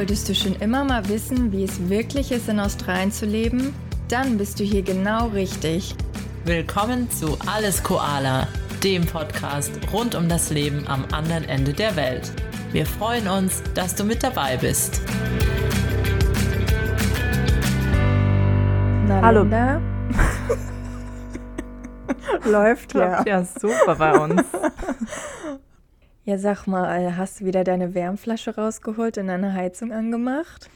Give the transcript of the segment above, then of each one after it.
Wolltest du schon immer mal wissen, wie es wirklich ist, in Australien zu leben? Dann bist du hier genau richtig. Willkommen zu Alles Koala, dem Podcast rund um das Leben am anderen Ende der Welt. Wir freuen uns, dass du mit dabei bist. Na, Hallo. Linda? Läuft ja. Klappt ja super bei uns. Ja, sag mal, hast du wieder deine Wärmflasche rausgeholt und deine Heizung angemacht?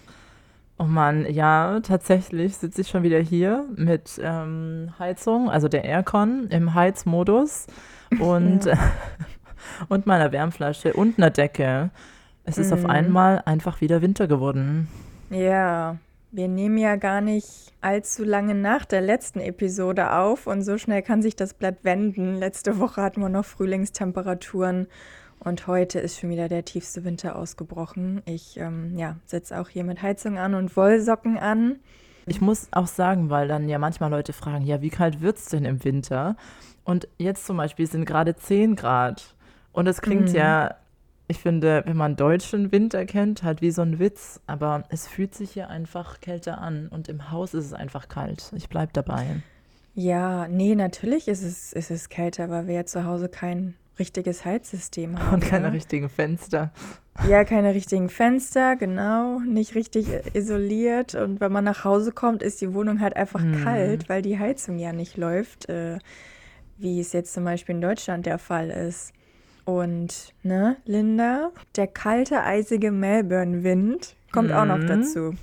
Oh Mann, ja, tatsächlich sitze ich schon wieder hier mit ähm, Heizung, also der Aircon im Heizmodus und, und meiner Wärmflasche und einer Decke. Es ist auf Mhm. einmal einfach wieder Winter geworden. Ja, wir nehmen ja gar nicht allzu lange nach der letzten Episode auf und so schnell kann sich das Blatt wenden. Letzte Woche hatten wir noch Frühlingstemperaturen und heute ist schon wieder der tiefste Winter ausgebrochen. Ich ähm, ja, setze auch hier mit Heizung an und Wollsocken an. Ich muss auch sagen, weil dann ja manchmal Leute fragen, ja, wie kalt wird es denn im Winter? Und jetzt zum Beispiel sind gerade 10 Grad. Und es klingt Mhm. ja, ich finde, wenn man deutschen Winter kennt, halt wie so ein Witz. Aber es fühlt sich hier einfach kälter an. Und im Haus ist es einfach kalt. Ich bleib dabei. Ja, nee, natürlich ist es, ist es kälter, weil wir ja zu Hause kein richtiges Heizsystem haben. Und keine ne? richtigen Fenster. Ja, keine richtigen Fenster, genau, nicht richtig isoliert. Und wenn man nach Hause kommt, ist die Wohnung halt einfach Mhm. kalt, weil die Heizung ja nicht läuft, äh, wie es jetzt zum Beispiel in Deutschland der Fall ist. Und, ne, Linda, der kalte, eisige Melbourne-Wind kommt auch noch Mhm. dazu.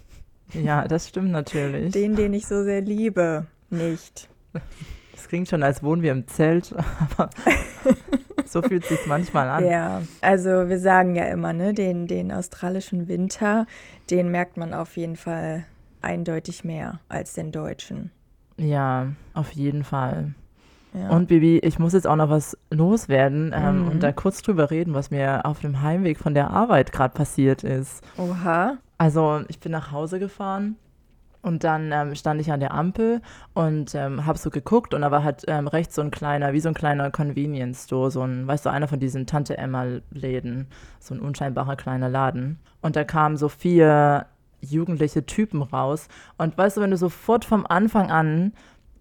Ja, das stimmt natürlich. Den, den ich so sehr liebe, nicht. Es klingt schon, als wohnen wir im Zelt, aber so fühlt sich manchmal an. Ja, also wir sagen ja immer, ne, den, den australischen Winter, den merkt man auf jeden Fall eindeutig mehr als den deutschen. Ja, auf jeden Fall. Ja. Und Bibi, ich muss jetzt auch noch was loswerden ähm, Mhm. und da kurz drüber reden, was mir auf dem Heimweg von der Arbeit gerade passiert ist. Oha. Also ich bin nach Hause gefahren und dann ähm, stand ich an der Ampel und ähm, habe so geguckt und da war halt ähm, rechts so ein kleiner, wie so ein kleiner Convenience Store, so ein, weißt du, einer von diesen Tante Emma Läden, so ein unscheinbarer kleiner Laden. Und da kamen so vier jugendliche Typen raus und weißt du, wenn du sofort vom Anfang an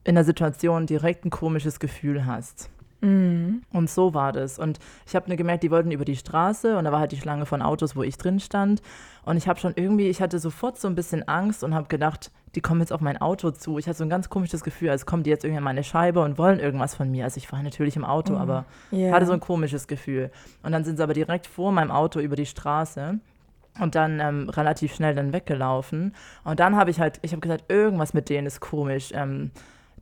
in der Situation direkt ein komisches Gefühl hast. Mhm. Und so war das. Und ich habe nur gemerkt, die wollten über die Straße und da war halt die Schlange von Autos, wo ich drin stand. Und ich habe schon irgendwie, ich hatte sofort so ein bisschen Angst und habe gedacht, die kommen jetzt auf mein Auto zu. Ich hatte so ein ganz komisches Gefühl, als kommen die jetzt irgendwie an meine Scheibe und wollen irgendwas von mir. Also ich war natürlich im Auto, aber Ja. hatte so ein komisches Gefühl. Und dann sind sie aber direkt vor meinem Auto über die Straße und dann ähm, relativ schnell dann weggelaufen. Und dann habe ich halt, ich habe gesagt, irgendwas mit denen ist komisch. Ähm,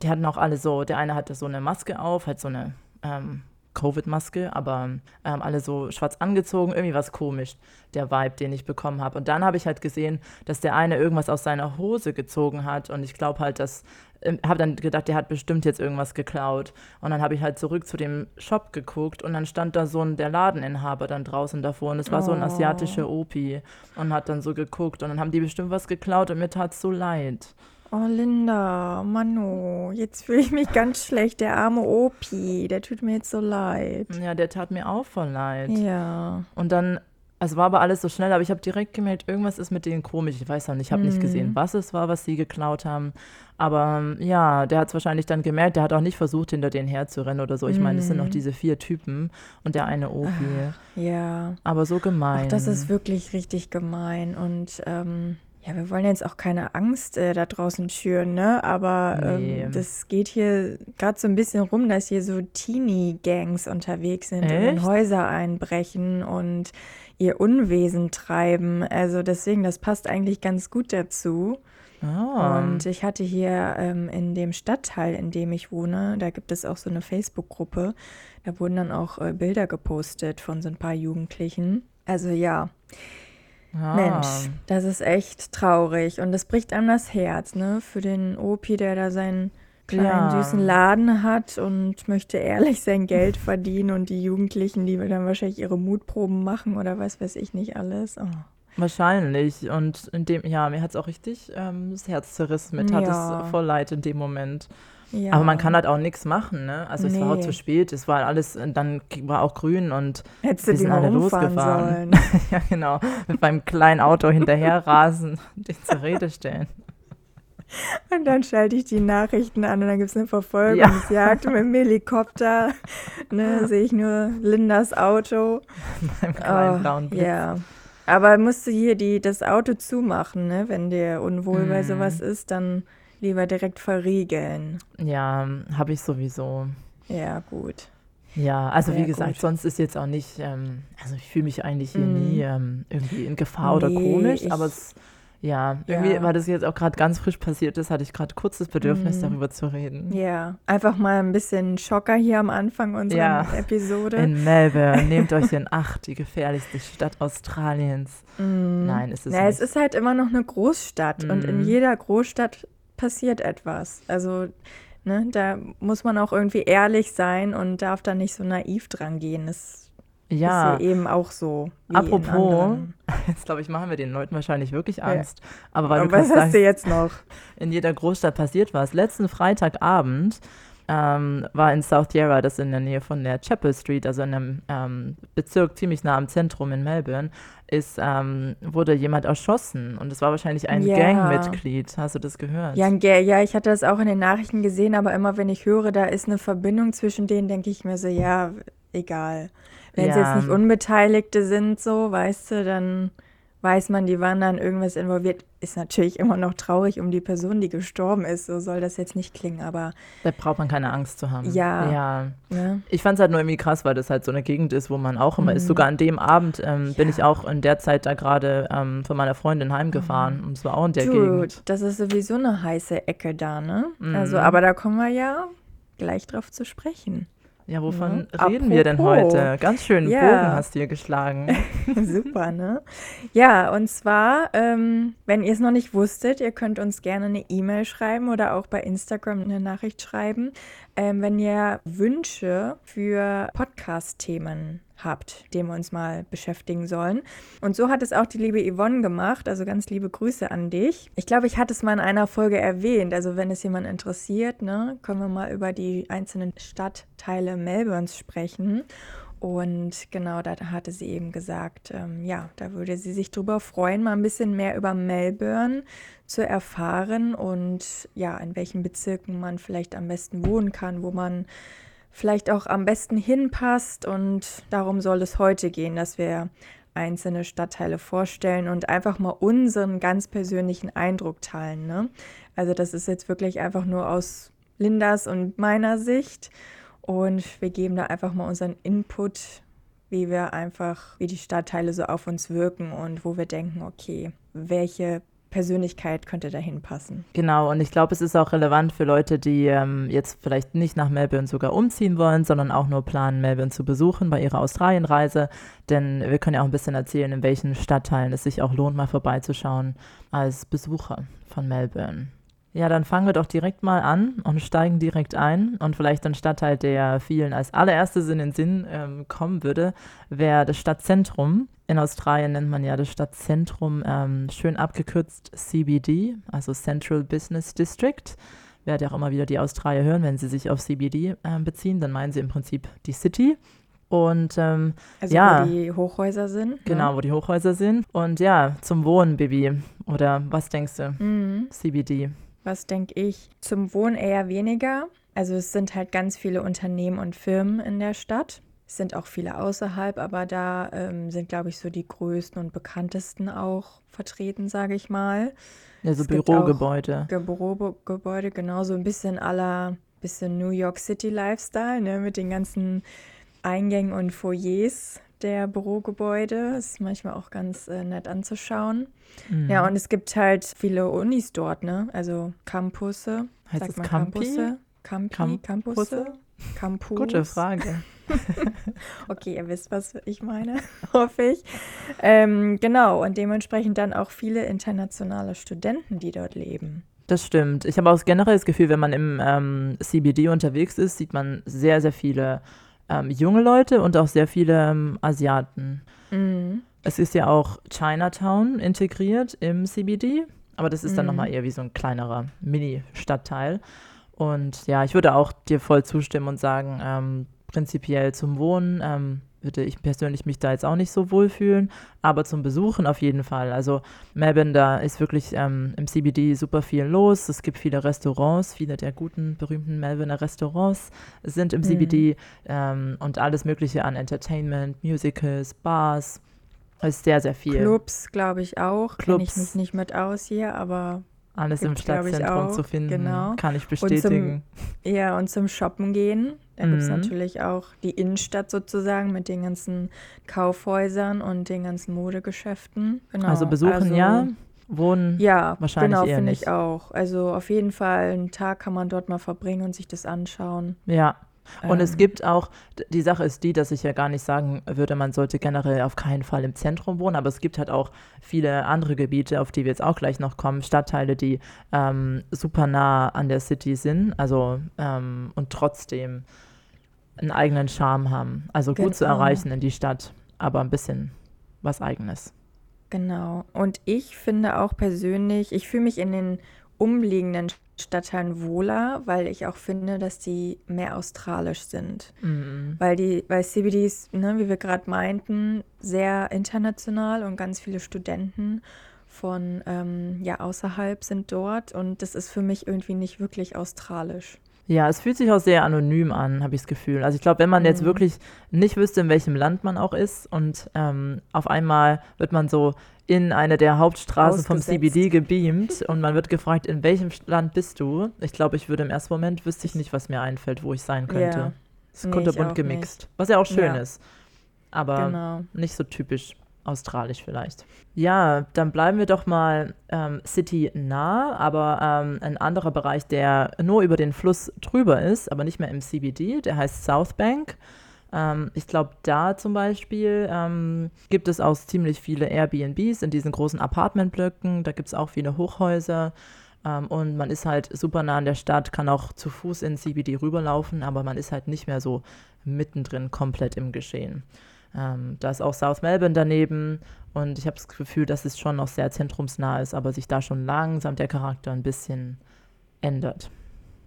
die hatten auch alle so, der eine hatte so eine Maske auf, halt so eine ähm, Covid-Maske, aber ähm, alle so schwarz angezogen, irgendwie was komisch, der Vibe, den ich bekommen habe. Und dann habe ich halt gesehen, dass der eine irgendwas aus seiner Hose gezogen hat und ich glaube halt, dass, ähm, habe dann gedacht, der hat bestimmt jetzt irgendwas geklaut. Und dann habe ich halt zurück zu dem Shop geguckt und dann stand da so ein, der Ladeninhaber dann draußen davor und es war so ein Oh. asiatischer Opi und hat dann so geguckt und dann haben die bestimmt was geklaut und mir tat so leid. Oh, Linda, Manu, jetzt fühle ich mich ganz schlecht. Der arme Opi, der tut mir jetzt so leid. Ja, der tat mir auch voll leid. Ja. Und dann, also war aber alles so schnell, aber ich habe direkt gemerkt, irgendwas ist mit denen komisch. Ich weiß auch nicht, ich habe nicht gesehen, was es war, was sie geklaut haben. Aber ja, der hat es wahrscheinlich dann gemerkt, der hat auch nicht versucht, hinter denen herzurennen oder so. Ich meine, es sind noch diese vier Typen und der eine Opi. Ja. Aber so gemein. Ach, das ist wirklich richtig gemein. Und ähm, ja, wir wollen jetzt auch keine Angst äh, da draußen schüren, ne? Aber Nee. ähm, das geht hier gerade so ein bisschen rum, dass hier so Teenie-Gangs unterwegs sind und in Echt? Häuser einbrechen und ihr Unwesen treiben. Also deswegen, das passt eigentlich ganz gut dazu. Ah. Und ich hatte hier ähm, in dem Stadtteil, in dem ich wohne, da gibt es auch so eine Facebook-Gruppe. Da wurden dann auch äh, Bilder gepostet von so ein paar Jugendlichen. Also ja, ah. Mensch, das ist echt traurig und das bricht einem das Herz, ne? Für den Opi, der da seinen kleinen Ja. süßen Laden hat und möchte ehrlich sein Geld verdienen und die Jugendlichen, die dann wahrscheinlich ihre Mutproben machen oder was weiß ich nicht alles. Oh. Wahrscheinlich. Und in dem, ja, mir hat es auch richtig ähm, das Herz zerrissen. Mir tat Ja. es voll leid in dem Moment. Ja. Aber man kann halt auch nichts machen, ne? Also es war auch Nee. zu spät, es war alles, dann war auch grün und Hättest wir sind alle losgefahren. sollen. ja genau, mit meinem kleinen Auto hinterher rasen, den zur Rede stellen. Und dann schalte ich die Nachrichten an und dann gibt es eine Verfolgungsjagd mit dem Helikopter. Ne, sehe ich nur Lindas Auto. Beim kleinen Oh, blauen Blitz. Ja. Aber musst du hier die, das Auto zumachen, ne? Wenn dir unwohl bei Mm. sowas ist, dann lieber direkt verriegeln. Ja, habe ich sowieso. Ja, gut. Ja, also wie Sehr gesagt, gut. sonst ist jetzt auch nicht, ähm, also ich fühle mich eigentlich hier Mhm. nie ähm, irgendwie in Gefahr oder Nee, komisch, ich- aber es, ja, irgendwie, Ja. weil das jetzt auch gerade ganz frisch passiert ist, hatte ich gerade kurz das Bedürfnis, Mhm. darüber zu reden. Ja, einfach mal ein bisschen Schocker hier am Anfang unserer Ja. Episode. In Melbourne, nehmt euch in Acht, die gefährlichste Stadt Australiens. Mm. Nein, ist es Na, es ist halt immer noch eine Großstadt und in Mhm. jeder Großstadt passiert etwas. Also, ne, da muss man auch irgendwie ehrlich sein und darf da nicht so naiv dran gehen. Das Ja, ist ja eben auch so. Apropos, jetzt glaube ich, machen wir den Leuten wahrscheinlich wirklich Ja. Angst. Aber weil Aber du was hast du jetzt noch? in jeder Großstadt passiert was. Letzten Freitagabend ähm, war in South Yarra, das in der Nähe von der Chapel Street, also in einem ähm, Bezirk ziemlich nah am Zentrum in Melbourne, ist, ähm, wurde jemand erschossen. Und es war wahrscheinlich ein Ja. Gangmitglied. Hast du das gehört? Ja, ja, ich hatte das auch in den Nachrichten gesehen, aber immer wenn ich höre, da ist eine Verbindung zwischen denen, denke ich mir so, ja, egal. Wenn es Ja. jetzt nicht Unbeteiligte sind, so, weißt du, dann weiß man, die waren dann irgendwas involviert. Ist natürlich immer noch traurig um die Person, die gestorben ist. So soll das jetzt nicht klingen, aber Da braucht man keine Angst zu haben. Ja. ja. ne? Ich fand es halt nur irgendwie krass, weil das halt so eine Gegend ist, wo man auch immer ist. Mhm. Sogar an dem Abend ähm, bin ich auch in der Zeit da gerade ähm, von meiner Freundin heimgefahren. Und es war auch in der Mhm. Dude, Gegend. das ist sowieso eine heiße Ecke da, ne? Also, Mhm. aber da kommen wir ja gleich drauf zu sprechen. Ja, wovon Ja. reden wir denn Apropos. heute? Ganz schön Ja. Bogen hast du hier geschlagen. Super, ne? Ja, und zwar, ähm, wenn ihr es noch nicht wusstet, ihr könnt uns gerne eine E-Mail schreiben oder auch bei Instagram eine Nachricht schreiben, ähm, wenn ihr Wünsche für Podcast-Themen habt, dem wir uns mal beschäftigen sollen. Und so hat es auch die liebe Yvonne gemacht, also ganz liebe Grüße an dich. Ich glaube, ich hatte es mal in einer Folge erwähnt, also wenn es jemand interessiert, ne, können wir mal über die einzelnen Stadtteile Melbournes sprechen. Und genau, da hatte sie eben gesagt, ähm, ja, da würde sie sich drüber freuen, mal ein bisschen mehr über Melbourne zu erfahren und ja, in welchen Bezirken man vielleicht am besten wohnen kann, wo man vielleicht auch am besten hinpasst. Und darum soll es heute gehen, dass wir einzelne Stadtteile vorstellen und einfach mal unseren ganz persönlichen Eindruck teilen. Ne? Also das ist jetzt wirklich einfach nur aus Lindas und meiner Sicht. Und wir geben da einfach mal unseren Input, wie wir einfach, wie die Stadtteile so auf uns wirken und wo wir denken, okay, welche Persönlichkeit könnte dahin passen. Genau, und ich glaube, es ist auch relevant für Leute, die ähm, jetzt vielleicht nicht nach Melbourne sogar umziehen wollen, sondern auch nur planen, Melbourne zu besuchen bei ihrer Australienreise. Denn wir können ja auch ein bisschen erzählen, in welchen Stadtteilen es sich auch lohnt, mal vorbeizuschauen als Besucher von Melbourne. Ja, dann fangen wir doch direkt mal an und steigen direkt ein. Und vielleicht ein Stadtteil, der vielen als allererstes in den Sinn ähm, kommen würde, wäre das Stadtzentrum. In Australien nennt man ja das Stadtzentrum ähm, schön abgekürzt CBD, also Central Business District. Werde ja auch immer wieder die Australier hören, wenn sie sich auf CBD ähm, beziehen, dann meinen sie im Prinzip die City. Und ähm, Also Ja. wo die Hochhäuser sind. genau, Ne? wo die Hochhäuser sind. Und ja, zum Wohnen, Bibi. Oder was denkst du? Mhm. CBD. Was denke ich? Zum Wohnen eher weniger. Also es sind halt ganz viele Unternehmen und Firmen in der Stadt. Es sind auch viele außerhalb, aber da ähm, sind, glaube ich, so die größten und bekanntesten auch vertreten, sage ich mal. Ja, so Es gibt auch- Bürogebäude. Ge- Bürogebäude, genau so ein bisschen aller, bisschen New York City Lifestyle, ne, mit den ganzen Eingängen und Foyers der Bürogebäude. Ist manchmal auch ganz äh, nett anzuschauen. Mhm. Ja, und es gibt halt viele Unis dort, ne? Also Campusse. Heißt Sagt es man Campi? Campusse? Campi, Campusse? Campusse? Campus. Gute Frage. Okay, ihr wisst, was ich meine, hoffe ich. Ähm, genau, und dementsprechend dann auch viele internationale Studenten, die dort leben. Das stimmt. Ich habe auch generell das Gefühl, wenn man im ähm, CBD unterwegs ist, sieht man sehr, sehr viele ähm, junge Leute und auch sehr viele ähm, Asiaten. Mhm. Es ist ja auch Chinatown integriert im CBD, aber das ist dann Mhm. nochmal eher wie so ein kleinerer Mini-Stadtteil. Und ja, ich würde auch dir voll zustimmen und sagen, ähm, prinzipiell zum Wohnen ähm, würde ich persönlich mich da jetzt auch nicht so wohl fühlen, aber zum Besuchen auf jeden Fall. Also Melbourne, da ist wirklich ähm, im CBD super viel los. Es gibt viele Restaurants, viele der guten, berühmten Melbourner Restaurants sind im mhm. CBD ähm, und alles Mögliche an Entertainment, Musicals, Bars. Ist sehr, sehr viel. Clubs, glaube ich auch. Kenne ich mich nicht mit aus hier, aber alles im Stadtzentrum zu finden, genau. kann ich bestätigen. Und zum, ja, und zum Shoppen gehen. Da mhm. gibt es natürlich auch die Innenstadt sozusagen mit den ganzen Kaufhäusern und den ganzen Modegeschäften. Genau. Also besuchen also, ja, wohnen ja, wahrscheinlich genau, finde ich auch. Also auf jeden Fall einen Tag kann man dort mal verbringen und sich das anschauen. Ja, und ähm. es gibt auch, die Sache ist die, dass ich ja gar nicht sagen würde, man sollte generell auf keinen Fall im Zentrum wohnen, aber es gibt halt auch viele andere Gebiete, auf die wir jetzt auch gleich noch kommen, Stadtteile, die ähm, super nah an der City sind, also ähm, und trotzdem einen eigenen Charme haben. Also gut genau. zu erreichen in die Stadt, aber ein bisschen was eigenes. Genau. Und ich finde auch persönlich, ich fühle mich in den umliegenden Stadtteilen wohler, weil ich auch finde, dass die mehr australisch sind. Mhm. Weil die, weil CBDs, ne, wie wir gerade meinten, sehr international und ganz viele Studenten von ähm, ja außerhalb sind dort und das ist für mich irgendwie nicht wirklich australisch. Ja, es fühlt sich auch sehr anonym an, habe ich das Gefühl. Also ich glaube, wenn man jetzt mhm. wirklich nicht wüsste, in welchem Land man auch ist und ähm, auf einmal wird man so in eine der Hauptstraßen vom CBD gebeamt und man wird gefragt, in welchem Land bist du? Ich glaube, ich würde im ersten Moment wüsste ich nicht, was mir einfällt, wo ich sein könnte. Ja. Es ist nee, kunterbunt gemixt, nicht. was ja auch schön ja. ist, aber genau. nicht so typisch australisch vielleicht. Ja, dann bleiben wir doch mal ähm, City nah, aber ähm, ein anderer Bereich, der nur über den Fluss drüber ist, aber nicht mehr im CBD, der heißt South Bank. Ähm, ich glaube, da zum Beispiel ähm, gibt es auch ziemlich viele Airbnbs in diesen großen Apartmentblöcken. Da gibt es auch viele Hochhäuser. Ähm, und man ist halt super nah an der Stadt, kann auch zu Fuß in CBD rüberlaufen, aber man ist halt nicht mehr so mittendrin komplett im Geschehen. Ähm, da ist auch South Melbourne daneben und ich habe das Gefühl, dass es schon noch sehr zentrumsnah ist, aber sich da schon langsam der Charakter ein bisschen ändert.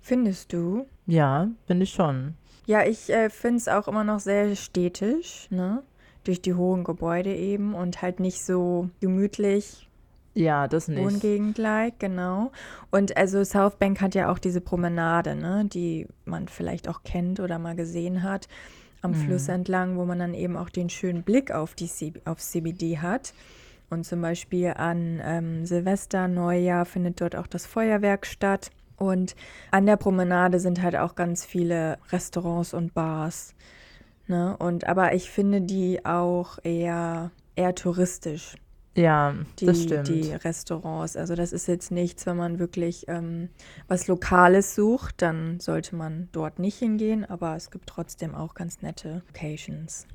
Findest du? Ja, finde ich schon. Ja, ich äh, finde es auch immer noch sehr städtisch, ne? Durch die hohen Gebäude eben und halt nicht so gemütlich. Ja, das nicht. Wohngegend-like, genau. Und also South Bank hat ja auch diese Promenade, ne? Die man vielleicht auch kennt oder mal gesehen hat am mhm. Fluss entlang, wo man dann eben auch den schönen Blick auf die C auf CBD hat. Und zum Beispiel an ähm, Silvester, Neujahr findet dort auch das Feuerwerk statt. Und an der Promenade sind halt auch ganz viele Restaurants und Bars. Ne? Und aber ich finde die auch eher, eher touristisch. Ja, die, das stimmt. Die Restaurants. Also das ist jetzt nichts, wenn man wirklich ähm, was Lokales sucht, dann sollte man dort nicht hingehen, aber es gibt trotzdem auch ganz nette Locations.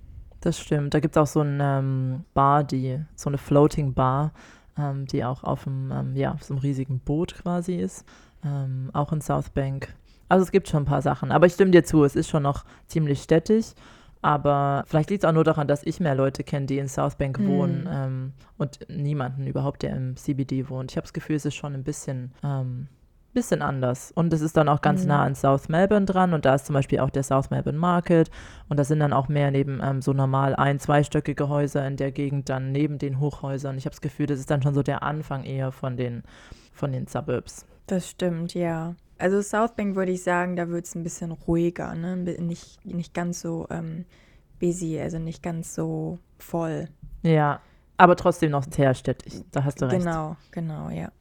Das stimmt. Da gibt es auch so eine ähm, Bar, die, so eine Floating Bar, ähm, die auch auf einem, ähm, ja, auf so einem riesigen Boot quasi ist. Ähm, auch in South Bank. Also es gibt schon ein paar Sachen. Aber ich stimme dir zu, es ist schon noch ziemlich städtisch. Aber vielleicht liegt es auch nur daran, dass ich mehr Leute kenne, die in South Bank mhm. wohnen ähm, und niemanden überhaupt, der im CBD wohnt. Ich habe das Gefühl, es ist schon ein bisschen, ähm, bisschen anders. Und es ist dann auch ganz mhm. nah an South Melbourne dran und da ist zum Beispiel auch der South Melbourne Market und da sind dann auch mehr neben ähm, so normal ein-, zweistöckige Häuser in der Gegend dann neben den Hochhäusern. Ich habe das Gefühl, das ist dann schon so der Anfang eher von den, von den Suburbs. Das stimmt, ja. Also South Bank würde ich sagen, da wird es ein bisschen ruhiger, ne? Nicht, nicht ganz so ähm, busy, also nicht ganz so voll. Ja, aber trotzdem noch sehr städtisch, da hast du recht. Genau, genau, ja.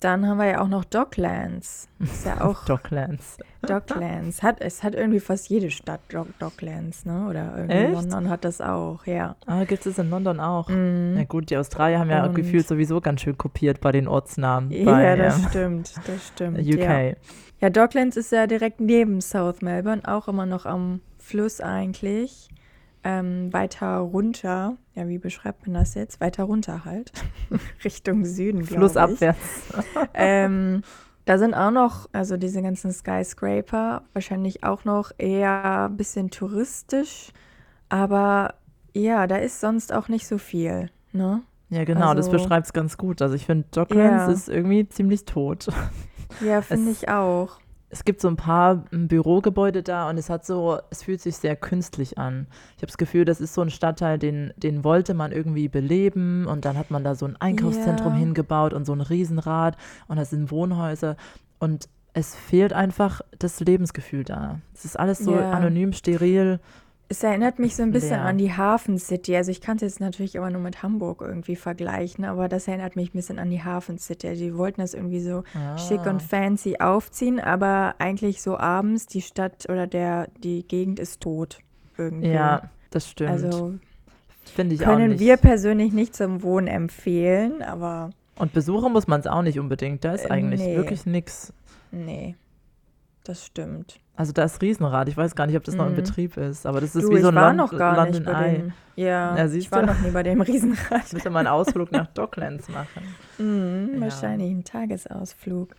Dann haben wir ja auch noch Docklands. Ist ja auch Docklands. Docklands. Hat, es hat irgendwie fast jede Stadt Dock, Docklands, ne? Oder irgendwie London hat das auch, ja. Ah, gibt es in London auch. Mm. Na gut, die Australier haben ja Und gefühlt sowieso ganz schön kopiert bei den Ortsnamen. Ja, bei, das ja. stimmt, das stimmt. UK. Ja. ja, Docklands ist ja direkt neben South Melbourne, auch immer noch am Fluss eigentlich ähm, weiter runter, ja, wie beschreibt man das jetzt? Weiter runter halt, Richtung Süden, glaube ich. Flussabwärts. ähm, da sind auch noch, also diese ganzen Skyscraper, wahrscheinlich auch noch eher ein bisschen touristisch, aber ja, da ist sonst auch nicht so viel, ne? Ja, genau, also, das beschreibt es ganz gut. Also ich finde, Docklands ja. ist irgendwie ziemlich tot. Ja, finde ich auch. Es gibt so ein paar Bürogebäude da und es hat so, es fühlt sich sehr künstlich an. Ich habe das Gefühl, das ist so ein Stadtteil, den, den wollte man irgendwie beleben und dann hat man da so ein Einkaufszentrum Ja. hingebaut und so ein Riesenrad und das sind Wohnhäuser und es fehlt einfach das Lebensgefühl da. Es ist alles so Ja. anonym, steril. Es erinnert mich so ein bisschen an die Hafen City. Also ich kann es jetzt natürlich aber nur mit Hamburg irgendwie vergleichen, aber das erinnert mich ein bisschen an die Hafen City. Also Die wollten das irgendwie so schick Ah. und fancy aufziehen, aber eigentlich so abends die Stadt oder der die Gegend ist tot irgendwie. Ja, das stimmt. Also Finde ich auch können nicht. wir persönlich nicht zum Wohnen empfehlen, aber und besuchen muss man es auch nicht unbedingt. Da ist eigentlich nee. wirklich nichts. nee, das stimmt. Also da ist Riesenrad. Ich weiß gar nicht, ob das noch in Mhm. Betrieb ist, aber das ist Du, wie so ein war Lon noch gar London nicht Eye. dem. Ja, Ja, ich war du? noch nie bei dem Riesenrad. Ich müsste mal einen Ausflug nach Docklands machen. Mhm, Ja. Wahrscheinlich ein Tagesausflug.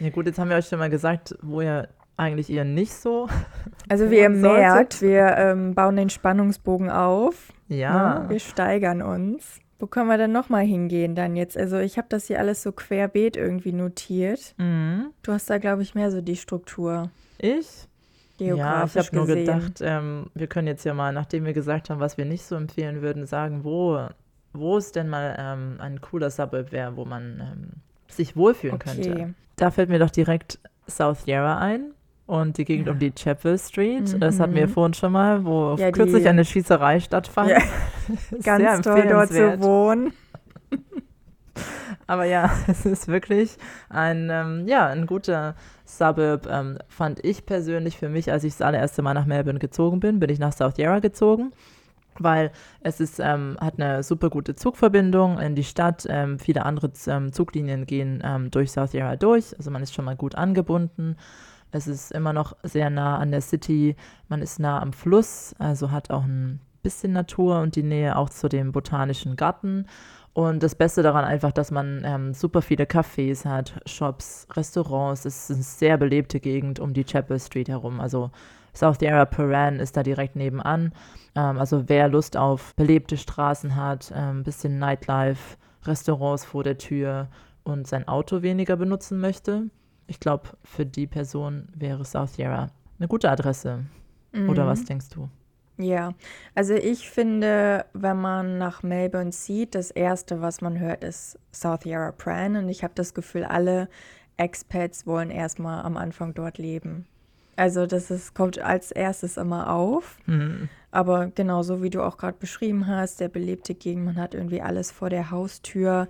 Ja gut, jetzt haben wir euch schon mal gesagt, wo ihr eigentlich eher nicht so. Also wie ihr merkt, wir ähm, bauen den Spannungsbogen auf. Ja. Ne? Wir steigern uns. Wo können wir denn nochmal hingehen dann jetzt? Also ich habe das hier alles so querbeet irgendwie notiert. Mhm. Du hast da, glaube ich, mehr so die Struktur Ich? Ja, ich habe nur gedacht, ähm, wir können jetzt ja mal, nachdem wir gesagt haben, was wir nicht so empfehlen würden, sagen, wo, wo es denn mal ähm, ein cooler Suburb wäre, wo man ähm, sich wohlfühlen könnte. Okay. Da fällt mir doch direkt South Yarra ein und die Gegend um die Chapel Street. Das hatten wir Mhm. vorhin schon mal, wo Ja, kürzlich eine Schießerei stattfand. Ja, Ganz toll dort zu wohnen. Aber ja, es ist wirklich ein, ähm, ja, ein guter Suburb, ähm, fand ich persönlich für mich, als ich das allererste Mal nach Melbourne gezogen bin, bin ich nach South Yarra gezogen, weil es ist, ähm, hat eine super gute Zugverbindung in die Stadt. Ähm, viele andere ähm, Zuglinien gehen ähm, durch South Yarra durch, also man ist schon mal gut angebunden. Es ist immer noch sehr nah an der City, man ist nah am Fluss, also hat auch ein bisschen Natur und die Nähe auch zu dem botanischen Garten. Und das Beste daran einfach, dass man ähm, super viele Cafés hat, Shops, Restaurants. Es ist eine sehr belebte Gegend um die Chapel Street herum. Also South Yarra Paran ist da direkt nebenan. Ähm, also wer Lust auf belebte Straßen hat, ein bisschen Nightlife, Restaurants vor der Tür und sein Auto weniger benutzen möchte, ich glaube, für die Person wäre South Yarra eine gute Adresse. Oder Mhm. was denkst du? Ja, also ich finde, wenn man nach Melbourne zieht, das Erste, was man hört, ist South Yarra Pran. Und ich habe das Gefühl, alle Expats wollen erstmal am Anfang dort leben. Also das ist, kommt als erstes immer auf. Hm. Aber genauso wie du auch gerade beschrieben hast, der belebte Gegend, man hat irgendwie alles vor der Haustür.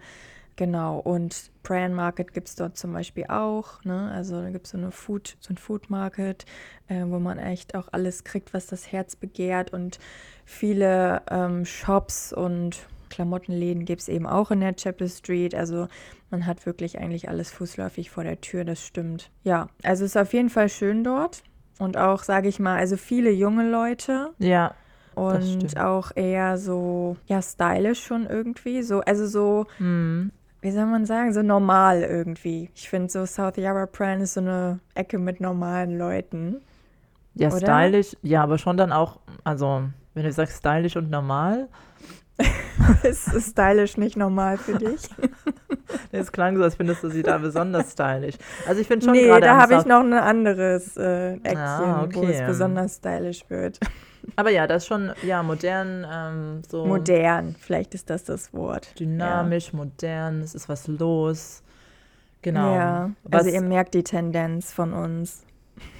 Genau, und Pran Market gibt es dort zum Beispiel auch. Ne? Also da gibt es so, eine Food, so ein Food Market, äh, wo man echt auch alles kriegt, was das Herz begehrt. Und viele ähm, Shops und Klamottenläden gibt es eben auch in der Chapel Street. Also man hat wirklich eigentlich alles fußläufig vor der Tür, das stimmt. Ja, also es ist auf jeden Fall schön dort. Und auch, sage ich mal, also viele junge Leute Ja, und auch eher so, ja, stylisch schon irgendwie. So, also so, hm. Wie soll man sagen, so normal irgendwie. Ich finde so South Yarra Pran ist so eine Ecke mit normalen Leuten. Ja, Oder? stylisch, ja, aber schon dann auch, also wenn du sagst stylisch und normal, ist, ist stylisch nicht normal für dich? es klang so, als findest du sie da besonders stylisch. Also ich finde schon nee, gerade da habe ich noch ein anderes äh, Eckchen, Ah, wo okay. es besonders stylisch wird. Aber ja, das ist schon, ja, modern, ähm, so Modern, vielleicht ist das das Wort. dynamisch, modern, es ist was los. Ja, Genau. ja. Was, also ihr merkt die Tendenz von uns.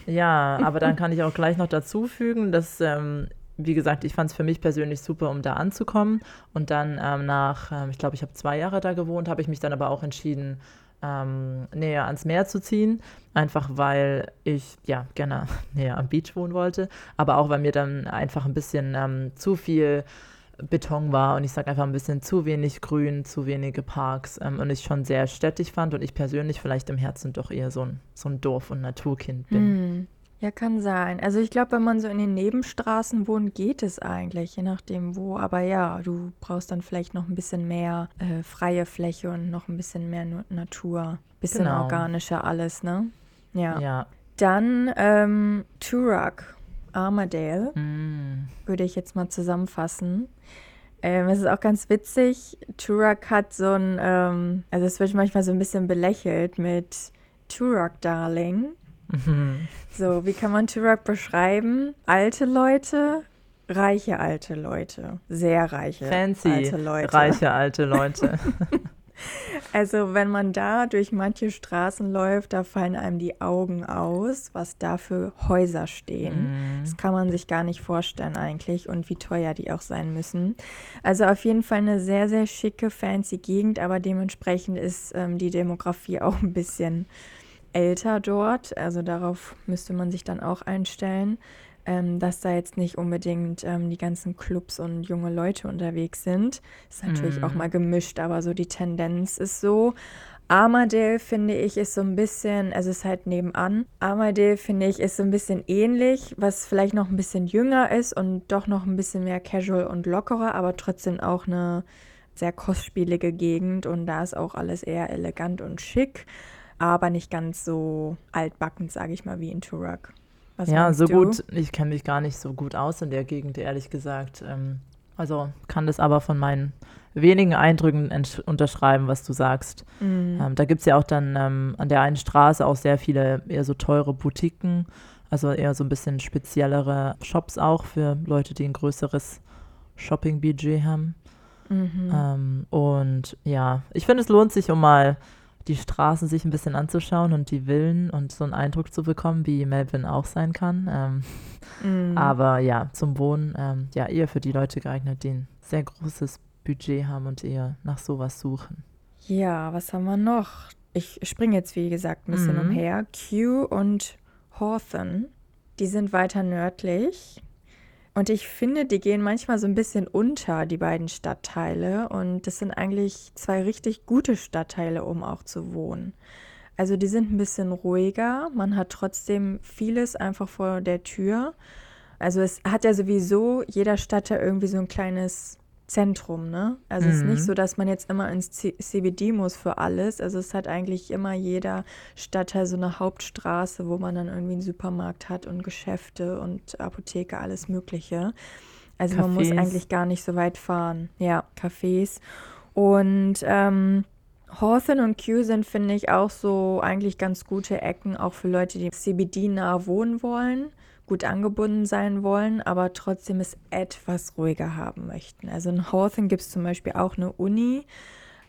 ja, aber dann kann ich auch gleich noch dazu fügen, dass, ähm, wie gesagt, ich fand es für mich persönlich super, um da anzukommen. Und dann ähm, nach, ähm, ich glaube, ich habe zwei Jahre da gewohnt, habe ich mich dann aber auch entschieden, ähm, näher ans Meer zu ziehen. Einfach weil ich ja gerne näher am Beach wohnen wollte, aber auch weil mir dann einfach ein bisschen ähm, zu viel Beton war und ich sage einfach ein bisschen zu wenig Grün, zu wenige Parks ähm, und ich schon sehr städtisch fand und ich persönlich vielleicht im Herzen doch eher so ein, so ein Dorf- und Naturkind bin. Hm. Ja, kann sein. Also ich glaube, wenn man so in den Nebenstraßen wohnt, geht es eigentlich, je nachdem wo. Aber ja, du brauchst dann vielleicht noch ein bisschen mehr äh, freie Fläche und noch ein bisschen mehr Nu- Natur. Bisschen Genau. organischer alles, ne? Ja. Ja. Dann ähm, Turok, Armadale, Mm. würde ich jetzt mal zusammenfassen. Ähm, es ist auch ganz witzig. Turok hat so ein, ähm, also es wird manchmal so ein bisschen belächelt mit Turok Darling. Mhm. So, wie kann man Turok beschreiben? Alte Leute, reiche alte Leute, sehr reiche Fancy, alte Leute. reiche alte Leute. Also wenn man da durch manche Straßen läuft, da fallen einem die Augen aus, was da für Häuser stehen. Mm. Das kann man sich gar nicht vorstellen eigentlich und wie teuer die auch sein müssen. Also auf jeden Fall eine sehr, sehr schicke, fancy Gegend, aber dementsprechend ist ähm, die Demografie auch ein bisschen älter dort. Also darauf müsste man sich dann auch einstellen ähm, dass da jetzt nicht unbedingt ähm, die ganzen Clubs und junge Leute unterwegs sind. Ist natürlich mm. auch mhm. mal gemischt, aber so die Tendenz ist so. Armadale finde ich ist so ein bisschen, also ist halt nebenan. Armadale finde ich ist so ein bisschen ähnlich, was vielleicht noch ein bisschen jünger ist und doch noch ein bisschen mehr casual und lockerer, aber trotzdem auch eine sehr kostspielige Gegend und da ist auch alles eher elegant und schick, aber nicht ganz so altbackend, sage ich mal, wie in Turok. Was ja, so du? gut, ich kenne mich gar nicht so gut aus in der Gegend, ehrlich gesagt. Ähm, also kann das aber von meinen wenigen Eindrücken unterschreiben, was du sagst. Mhm. Ähm, da gibt es ja auch dann ähm, an der einen Straße auch sehr viele eher so teure Boutiquen, also eher so ein bisschen speziellere Shops auch für Leute, die ein größeres Shopping-Budget haben. Mhm. Ähm, und ja, ich finde, es lohnt sich, um mal die Straßen sich ein bisschen anzuschauen und die Villen und so einen Eindruck zu bekommen, wie Melbourne auch sein kann. Ähm, mm. Aber ja, zum Wohnen, ähm, ja, eher für die Leute geeignet, die ein sehr großes Budget haben und eher nach sowas suchen. Ja, was haben wir noch? Ich springe jetzt, wie gesagt, ein bisschen mm. umher. Kew und Hawthorne, die sind weiter nördlich. Und ich finde, die gehen manchmal so ein bisschen unter, die beiden Stadtteile. Und das sind eigentlich zwei richtig gute Stadtteile, um auch zu wohnen. Also die sind ein bisschen ruhiger. Man hat trotzdem vieles einfach vor der Tür. Also es hat ja sowieso jeder Stadtteil irgendwie so ein kleines Zentrum, ne? Also mhm. es ist nicht mhm. so, dass man jetzt immer ins C CBD muss für alles. Also es hat eigentlich immer jeder Stadtteil so eine Hauptstraße, wo man dann irgendwie einen Supermarkt hat und Geschäfte und Apotheke, alles Mögliche. Also Cafés. man muss eigentlich gar nicht so weit fahren. Ja, Cafés. Und ähm, Hawthorne und Kew sind, finde ich, auch so eigentlich ganz gute Ecken, auch für Leute, die CBD nah wohnen wollen gut angebunden sein wollen, aber trotzdem es etwas ruhiger haben möchten. Also in Hawthorne gibt es zum Beispiel auch eine Uni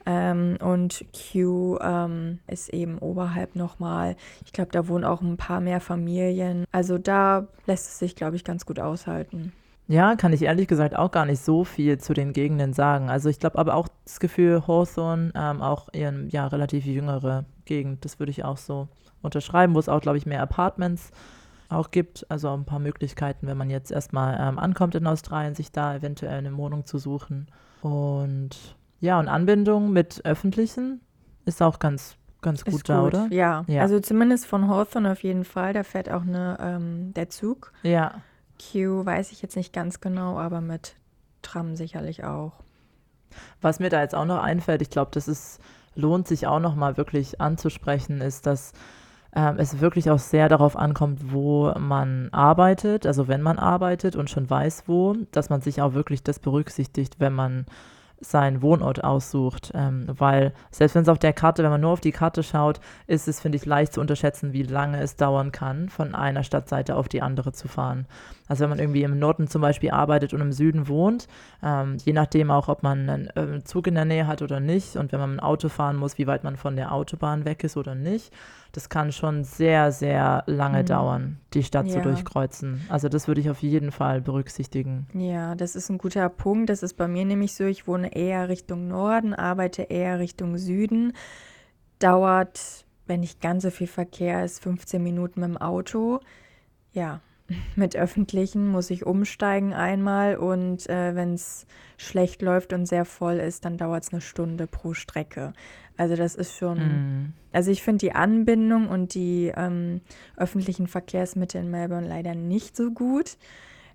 ähm, und Q ähm, ist eben oberhalb nochmal. Ich glaube, da wohnen auch ein paar mehr Familien. Also da lässt es sich, glaube ich, ganz gut aushalten. Ja, kann ich ehrlich gesagt auch gar nicht so viel zu den Gegenden sagen. Also ich glaube aber auch das Gefühl, Hawthorne, ähm, auch eher ja, relativ jüngere Gegend, das würde ich auch so unterschreiben, wo es auch, glaube ich, mehr Apartments gibt auch gibt. Also ein paar Möglichkeiten, wenn man jetzt erstmal ähm, ankommt in Australien, sich da eventuell eine Wohnung zu suchen. Und ja, und Anbindung mit öffentlichen ist auch ganz, ganz gut, gut da, oder? Ja. ja. also zumindest von Hawthorne auf jeden Fall. Da fährt auch eine, ähm, der Zug. Ja. Q weiß ich jetzt nicht ganz genau, aber mit Tram sicherlich auch. Was mir da jetzt auch noch einfällt, ich glaube, das ist, lohnt sich auch noch mal wirklich anzusprechen, ist, dass ähm, es wirklich auch sehr darauf ankommt, wo man arbeitet, also wenn man arbeitet und schon weiß wo, dass man sich auch wirklich das berücksichtigt, wenn man seinen Wohnort aussucht, ähm, weil selbst wenn es auf der Karte, wenn man nur auf die Karte schaut, ist es, finde ich, leicht zu unterschätzen, wie lange es dauern kann, von einer Stadtseite auf die andere zu fahren. Also wenn man irgendwie im Norden zum Beispiel arbeitet und im Süden wohnt, ähm, je nachdem auch, ob man einen äh, Zug in der Nähe hat oder nicht und wenn man ein Auto fahren muss, wie weit man von der Autobahn weg ist oder nicht, das kann schon sehr, sehr lange mhm. dauern, die Stadt ja. zu durchkreuzen. Also das würde ich auf jeden Fall berücksichtigen. Ja, das ist ein guter Punkt. Das ist bei mir nämlich so, ich wohne eher Richtung Norden, arbeite eher Richtung Süden. Dauert, wenn nicht ganz so viel Verkehr ist, 15 Minuten mit dem Auto. Ja, mit öffentlichen muss ich umsteigen einmal und äh, wenn es schlecht läuft und sehr voll ist, dann dauert es eine Stunde pro Strecke. Also das ist schon, mm. also ich finde die Anbindung und die ähm, öffentlichen Verkehrsmittel in Melbourne leider nicht so gut.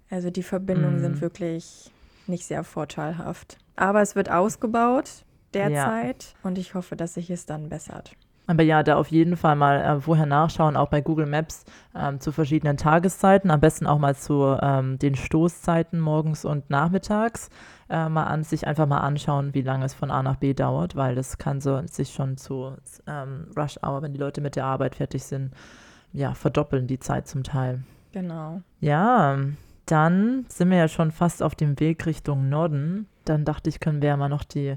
Also die Verbindungen mm. sind wirklich nicht sehr vorteilhaft. Aber es wird ausgebaut derzeit ja. und ich hoffe, dass sich es dann bessert. Aber ja, da auf jeden Fall mal äh, vorher nachschauen, auch bei Google Maps ähm, zu verschiedenen Tageszeiten, am besten auch mal zu ähm, den Stoßzeiten morgens und nachmittags äh, mal an sich einfach mal anschauen, wie lange es von A nach B dauert, weil das kann so sich schon zu ähm, Rush Hour, wenn die Leute mit der Arbeit fertig sind, ja, verdoppeln die Zeit zum Teil. Genau. Ja, dann sind wir ja schon fast auf dem Weg Richtung Norden. Dann dachte ich, können wir ja mal noch die,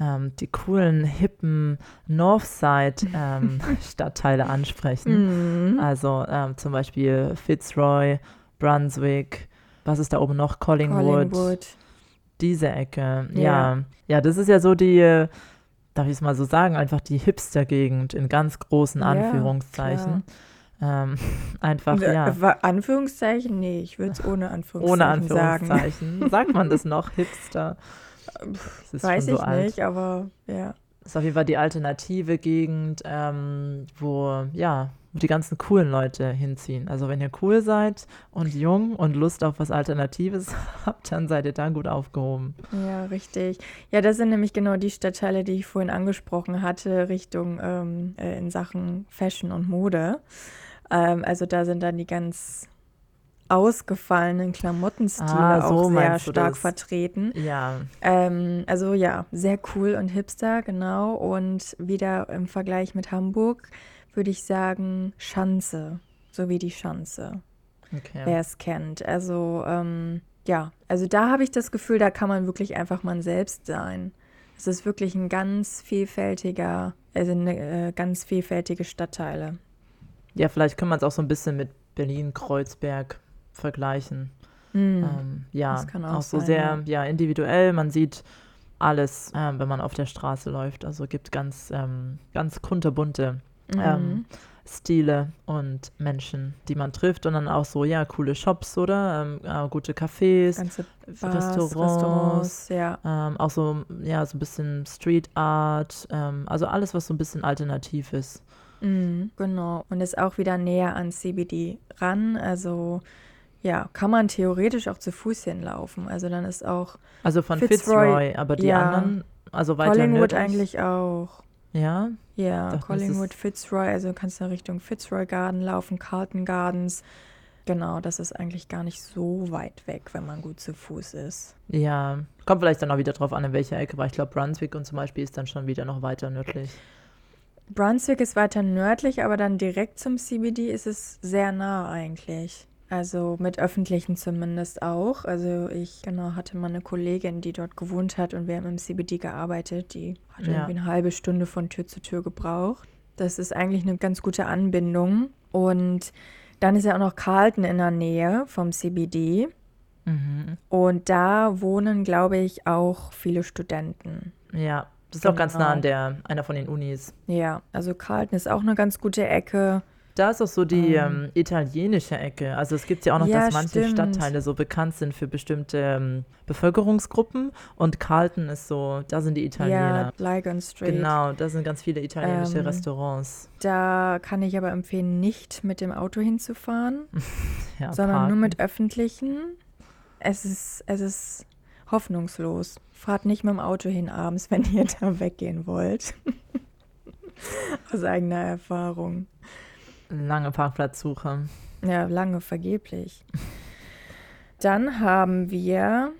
ähm, die coolen, hippen Northside-Stadtteile ähm, ansprechen. Mhm. Also ähm, zum Beispiel Fitzroy, Brunswick, was ist da oben noch? Collingwood. Collingwood. Diese Ecke, ja. Ja. ja. das ist ja so die, äh, darf ich es mal so sagen, einfach die Hipster-Gegend in ganz großen Ja, Anführungszeichen. ähm, einfach, Äh, ja, wa- Anführungszeichen? Nee, ich würde es ohne Anführungszeichen ohne sagen. Anführungszeichen. Sagt man das noch, Hipster? Das ist Weiß schon ich so alt. nicht, aber ja. Das ist auf jeden Fall die alternative Gegend, ähm, wo, ja, wo die ganzen coolen Leute hinziehen. Also wenn ihr cool seid und jung und Lust auf was Alternatives habt, dann seid ihr da gut aufgehoben. Ja, richtig. Ja, das sind nämlich genau die Stadtteile, die ich vorhin angesprochen hatte, Richtung ähm, äh, in Sachen Fashion und Mode. Ähm, also da sind dann die ganz ausgefallenen Klamottenstile Ah, so auch sehr stark das. vertreten. Ja, Ähm, also ja, sehr cool und hipster, genau. Und wieder im Vergleich mit Hamburg würde ich sagen Schanze, so wie die Schanze, okay. wer es kennt. Also ähm, ja, also da habe ich das Gefühl, da kann man wirklich einfach man selbst sein. Es ist wirklich ein ganz vielfältiger, also eine, äh, ganz vielfältige Stadtteile. Ja, vielleicht können wir es auch so ein bisschen mit Berlin-Kreuzberg vergleichen. Hm. Ähm, ja, das kann auch so sein, sehr ja. individuell. Man sieht alles, ähm, wenn man auf der Straße läuft. Also gibt ganz, ähm, ganz kunterbunte ähm, Mhm. Stile und Menschen, die man trifft. Und dann auch so, ja, coole Shops, oder? Ähm, äh, gute Cafés, Ganze Bars, Restaurants. Restaurants, ja. ähm, auch so, ja, so ein bisschen Street Art. Ähm, also alles, was so ein bisschen alternativ ist. Mhm, genau. Und ist auch wieder näher an CBD ran. Also ja, kann man theoretisch auch zu Fuß hinlaufen. Also dann ist auch Also von Fitzroy, Fitzroy, aber die ja. anderen, also weiter Collingwood nördlich. eigentlich auch. Ja, Ja, das Collingwood, Fitzroy, also kannst du Richtung Fitzroy Garden laufen, Carlton Gardens. Genau, das ist eigentlich gar nicht so weit weg, wenn man gut zu Fuß ist. ja. Kommt vielleicht dann auch wieder drauf an, in welcher Ecke, weil ich glaube, Brunswick und zum Beispiel ist dann schon wieder noch weiter nördlich. Brunswick ist weiter nördlich, aber dann direkt zum CBD ist es sehr nah eigentlich. Also mit öffentlichen zumindest auch. Also ich genau hatte mal eine Kollegin, die dort gewohnt hat und wir haben im CBD gearbeitet. Die hat Ja. irgendwie eine halbe Stunde von Tür zu Tür gebraucht. Das ist eigentlich eine ganz gute Anbindung. Und dann ist ja auch noch Carlton in der Nähe vom CBD. Mhm. Und da wohnen, glaube ich, auch viele Studenten. Ja, das ist auch ganz nah Genau. an der, einer von den Unis. Ja, also Carlton ist auch eine ganz gute Ecke. Da ist auch so die Ähm. ähm, italienische Ecke. Also es gibt ja auch noch, Ja, dass manche stimmt. Stadtteile so bekannt sind für bestimmte ähm, Bevölkerungsgruppen und Carlton ist so, da sind die Italiener. Ja, Lygon Street. Genau, da sind ganz viele italienische Ähm, Restaurants. Da kann ich aber empfehlen, nicht mit dem Auto hinzufahren, Ja, sondern nur parken. mit öffentlichen. Es ist, es ist hoffnungslos. Fahrt nicht mit dem Auto hin abends, wenn ihr da weggehen wollt. Aus eigener Erfahrung. Lange Parkplatzsuche. Ja, lange vergeblich. Dann haben wir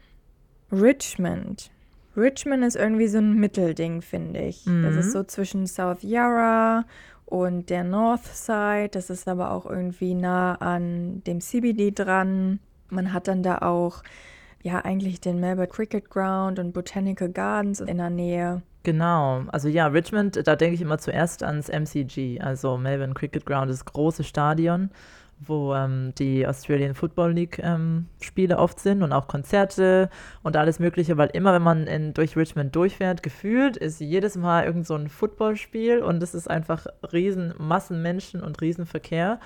Richmond. Richmond ist irgendwie so ein Mittelding, finde ich. Das Mhm. ist so zwischen South Yarra und der North Side. Das ist aber auch irgendwie nah an dem CBD dran. Man hat dann da auch, ja, eigentlich den Melbourne Cricket Ground und Botanical Gardens in der Nähe. Genau, also ja, Richmond, da denke ich immer zuerst ans MCG, also Melbourne Cricket Ground, das große Stadion, wo ähm, die Australian Football League ähm, Spiele oft sind und auch Konzerte und alles Mögliche, weil immer, wenn man in, durch Richmond durchfährt, gefühlt ist jedes Mal irgend so ein Footballspiel und es ist einfach riesen Massen Menschen und Riesenverkehr.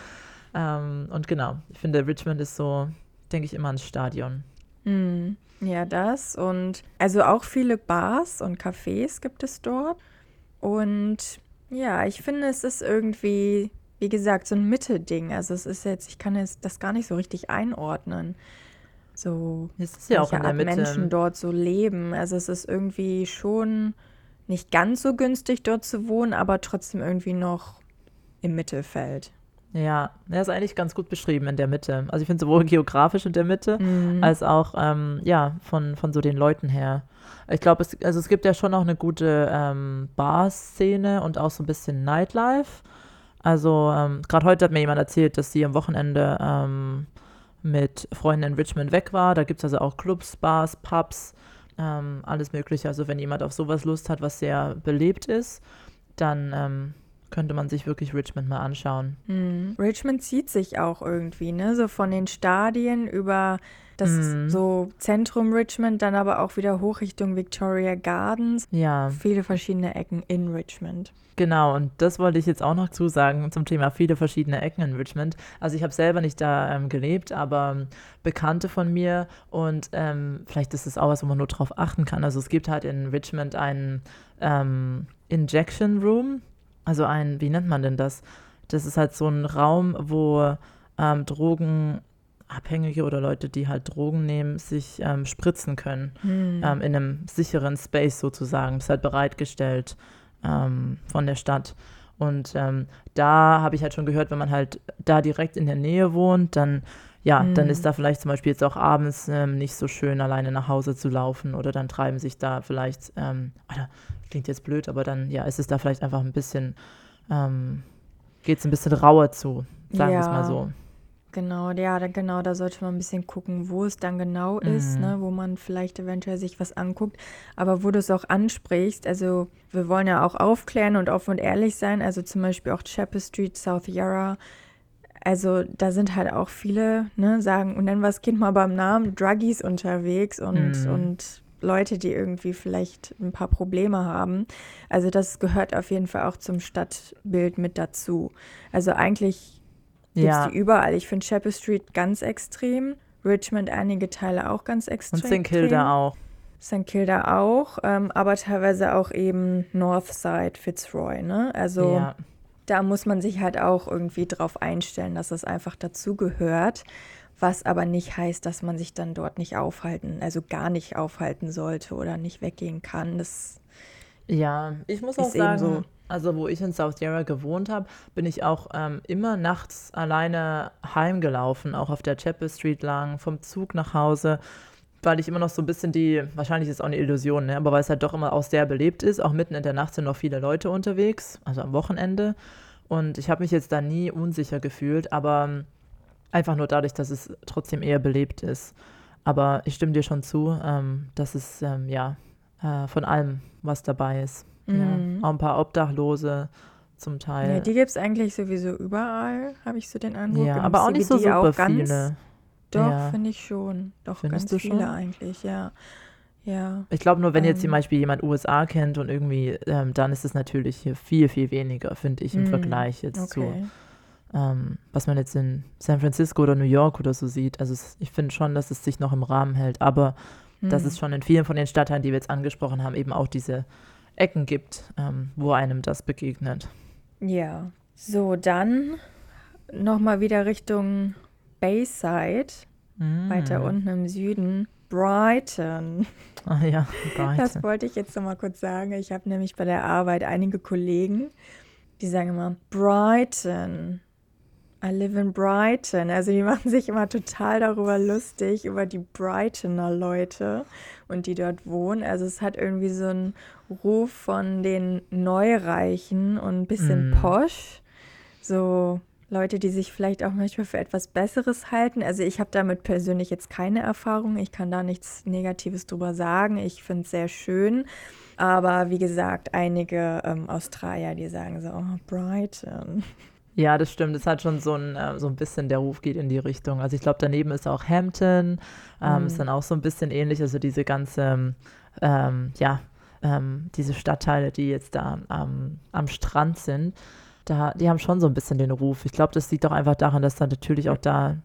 Ähm, und genau, ich finde, Richmond ist so, denke ich immer ans Stadion. Hm, ja, das. Und also auch viele Bars und Cafés gibt es dort. Und ja, ich finde, es ist irgendwie, wie gesagt, so ein Mittelding. Also es ist jetzt, ich kann jetzt das gar nicht so richtig einordnen. So, Es ist ja auch in der Mitte. Menschen dort so leben. Also es ist irgendwie schon nicht ganz so günstig dort zu wohnen, aber trotzdem irgendwie noch im Mittelfeld. Ja, er ist eigentlich ganz gut beschrieben in der Mitte. Also ich finde sowohl geografisch in der Mitte Mhm. als auch ähm, ja von, von so den Leuten her. Ich glaube, es, also es gibt ja schon noch eine gute ähm, Bar-Szene und auch so ein bisschen Nightlife. Also ähm, gerade heute hat mir jemand erzählt, dass sie am Wochenende ähm, mit Freunden in Richmond weg war. Da gibt es also auch Clubs, Bars, Pubs, ähm, alles Mögliche. Also wenn jemand auf sowas Lust hat, was sehr belebt ist, dann ähm, könnte man sich wirklich Richmond mal anschauen. Mhm. Richmond zieht sich auch irgendwie, ne? So von den Stadien über das mhm. so Zentrum Richmond, dann aber auch wieder hoch Richtung Victoria Gardens. Ja. Viele verschiedene Ecken in Richmond. Genau, und das wollte ich jetzt auch noch zusagen zum Thema viele verschiedene Ecken in Richmond. Also ich habe selber nicht da ähm, gelebt, aber ähm, Bekannte von mir und ähm, vielleicht ist es auch was, wo man nur drauf achten kann. Also es gibt halt in Richmond einen ähm, Injection Room, also ein, wie nennt man denn das? Das ist halt so ein Raum, wo ähm, Drogenabhängige oder Leute, die halt Drogen nehmen, sich ähm, spritzen können. Hm. Ähm, in einem sicheren Space sozusagen. Das ist halt bereitgestellt ähm, von der Stadt. Und ähm, da habe ich halt schon gehört, wenn man halt da direkt in der Nähe wohnt, dann ja, mhm. dann ist da vielleicht zum Beispiel jetzt auch abends ähm, nicht so schön, alleine nach Hause zu laufen oder dann treiben sich da vielleicht, ähm, oder, klingt jetzt blöd, aber dann ja, ist es da vielleicht einfach ein bisschen, ähm, geht es ein bisschen rauer zu, sagen wir es mal so. Genau, ja, da, genau, da sollte man ein bisschen gucken, wo es dann genau ist, mhm. ne, wo man vielleicht eventuell sich was anguckt. Aber wo du es auch ansprichst, also wir wollen ja auch aufklären und offen und ehrlich sein, also zum Beispiel auch Chapel Street, South Yarra, also da sind halt auch viele, ne, sagen, und wir das Kind mal beim Namen, Druggies unterwegs und, mhm. und Leute, die irgendwie vielleicht ein paar Probleme haben. Also das gehört auf jeden Fall auch zum Stadtbild mit dazu. Also eigentlich Gibt es die überall. Ich finde Chapel Street ganz extrem. Richmond einige Teile auch ganz extrem. Und St. Kilda auch. St. Kilda auch, ähm, aber teilweise auch eben Northside, Fitzroy, ne? Also ja. da muss man sich halt auch irgendwie drauf einstellen, dass es einfach dazugehört. Was aber nicht heißt, dass man sich dann dort nicht aufhalten, also gar nicht aufhalten sollte oder nicht weggehen kann. Das ja, ich muss auch sagen, so. also wo ich in South Yarra gewohnt habe, bin ich auch ähm, immer nachts alleine heimgelaufen, auch auf der Chapel Street lang, vom Zug nach Hause, weil ich immer noch so ein bisschen die, wahrscheinlich ist es auch eine Illusion, ne, aber weil es halt doch immer auch sehr belebt ist, auch mitten in der Nacht sind noch viele Leute unterwegs, also am Wochenende. Und ich habe mich jetzt da nie unsicher gefühlt, aber einfach nur dadurch, dass es trotzdem eher belebt ist. Aber ich stimme dir schon zu, ähm, dass es ähm, ja äh, von allem was dabei ist. Mhm. Ja, auch ein paar Obdachlose zum Teil. Ja, die gibt es eigentlich sowieso überall, habe ich so den Eindruck. Ja, aber auch nicht so super auch ganz, viele. Doch, ja. finde ich schon. Doch, Findest ganz viele schon? eigentlich, ja. Ja. Ich glaube nur, wenn jetzt zum ähm. Beispiel jemand USA kennt und irgendwie, ähm, dann ist es natürlich hier viel, viel weniger, finde ich, im mm, Vergleich jetzt okay. zu, ähm, was man jetzt in San Francisco oder New York oder so sieht. Also es, ich finde schon, dass es sich noch im Rahmen hält. Aber mhm. dass es schon in vielen von den Stadtteilen, die wir jetzt angesprochen haben, eben auch diese Ecken gibt, ähm, wo einem das begegnet. Ja, so dann nochmal wieder Richtung Bayside, mhm. weiter unten im Süden. Brighton. Ah ja, Brighton. Das wollte ich jetzt nochmal kurz sagen. Ich habe nämlich bei der Arbeit einige Kollegen, die sagen immer Brighton. I live in Brighton. Also die machen sich immer total darüber lustig, über die Brightoner Leute und die dort wohnen. Also es hat irgendwie so einen Ruf von den Neureichen und ein bisschen mm. posch. So Leute, die sich vielleicht auch manchmal für etwas Besseres halten. Also ich habe damit persönlich jetzt keine Erfahrung. Ich kann da nichts Negatives drüber sagen. Ich finde es sehr schön. Aber wie gesagt, einige ähm, Australier, die sagen so, oh, Brighton. Ja, das stimmt. Es hat schon so ein, äh, so ein bisschen, der Ruf geht in die Richtung. Also ich glaube, daneben ist auch Hampton, ähm, mhm. ist dann auch so ein bisschen ähnlich. Also diese ganze, ähm, ja, ähm, diese Stadtteile, die jetzt da am, am Strand sind, da, die haben schon so ein bisschen den Ruf. Ich glaube, das liegt doch einfach daran, dass dann natürlich auch da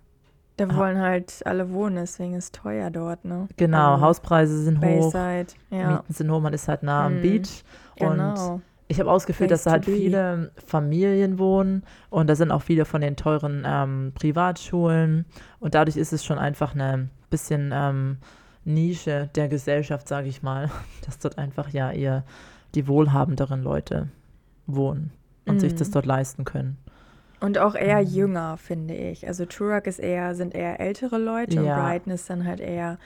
da wollen halt alle wohnen, deswegen ist es teuer dort, ne? Genau, also Hauspreise sind Bayside, hoch, ja. Mieten sind hoch, man ist halt nah am mhm. Beach. Genau. Und ich habe ausgeführt, dass da halt viele Familien wohnen und da sind auch viele von den teuren ähm, Privatschulen und dadurch ist es schon einfach eine bisschen ähm, Nische der Gesellschaft, sage ich mal, dass dort einfach ja eher die wohlhabenderen Leute wohnen und mhm. sich das mhm. dort leisten können. Und auch eher mhm. jünger, finde ich. Also Turok ist eher, sind eher ältere Leute ja. und Brighton ist dann halt eher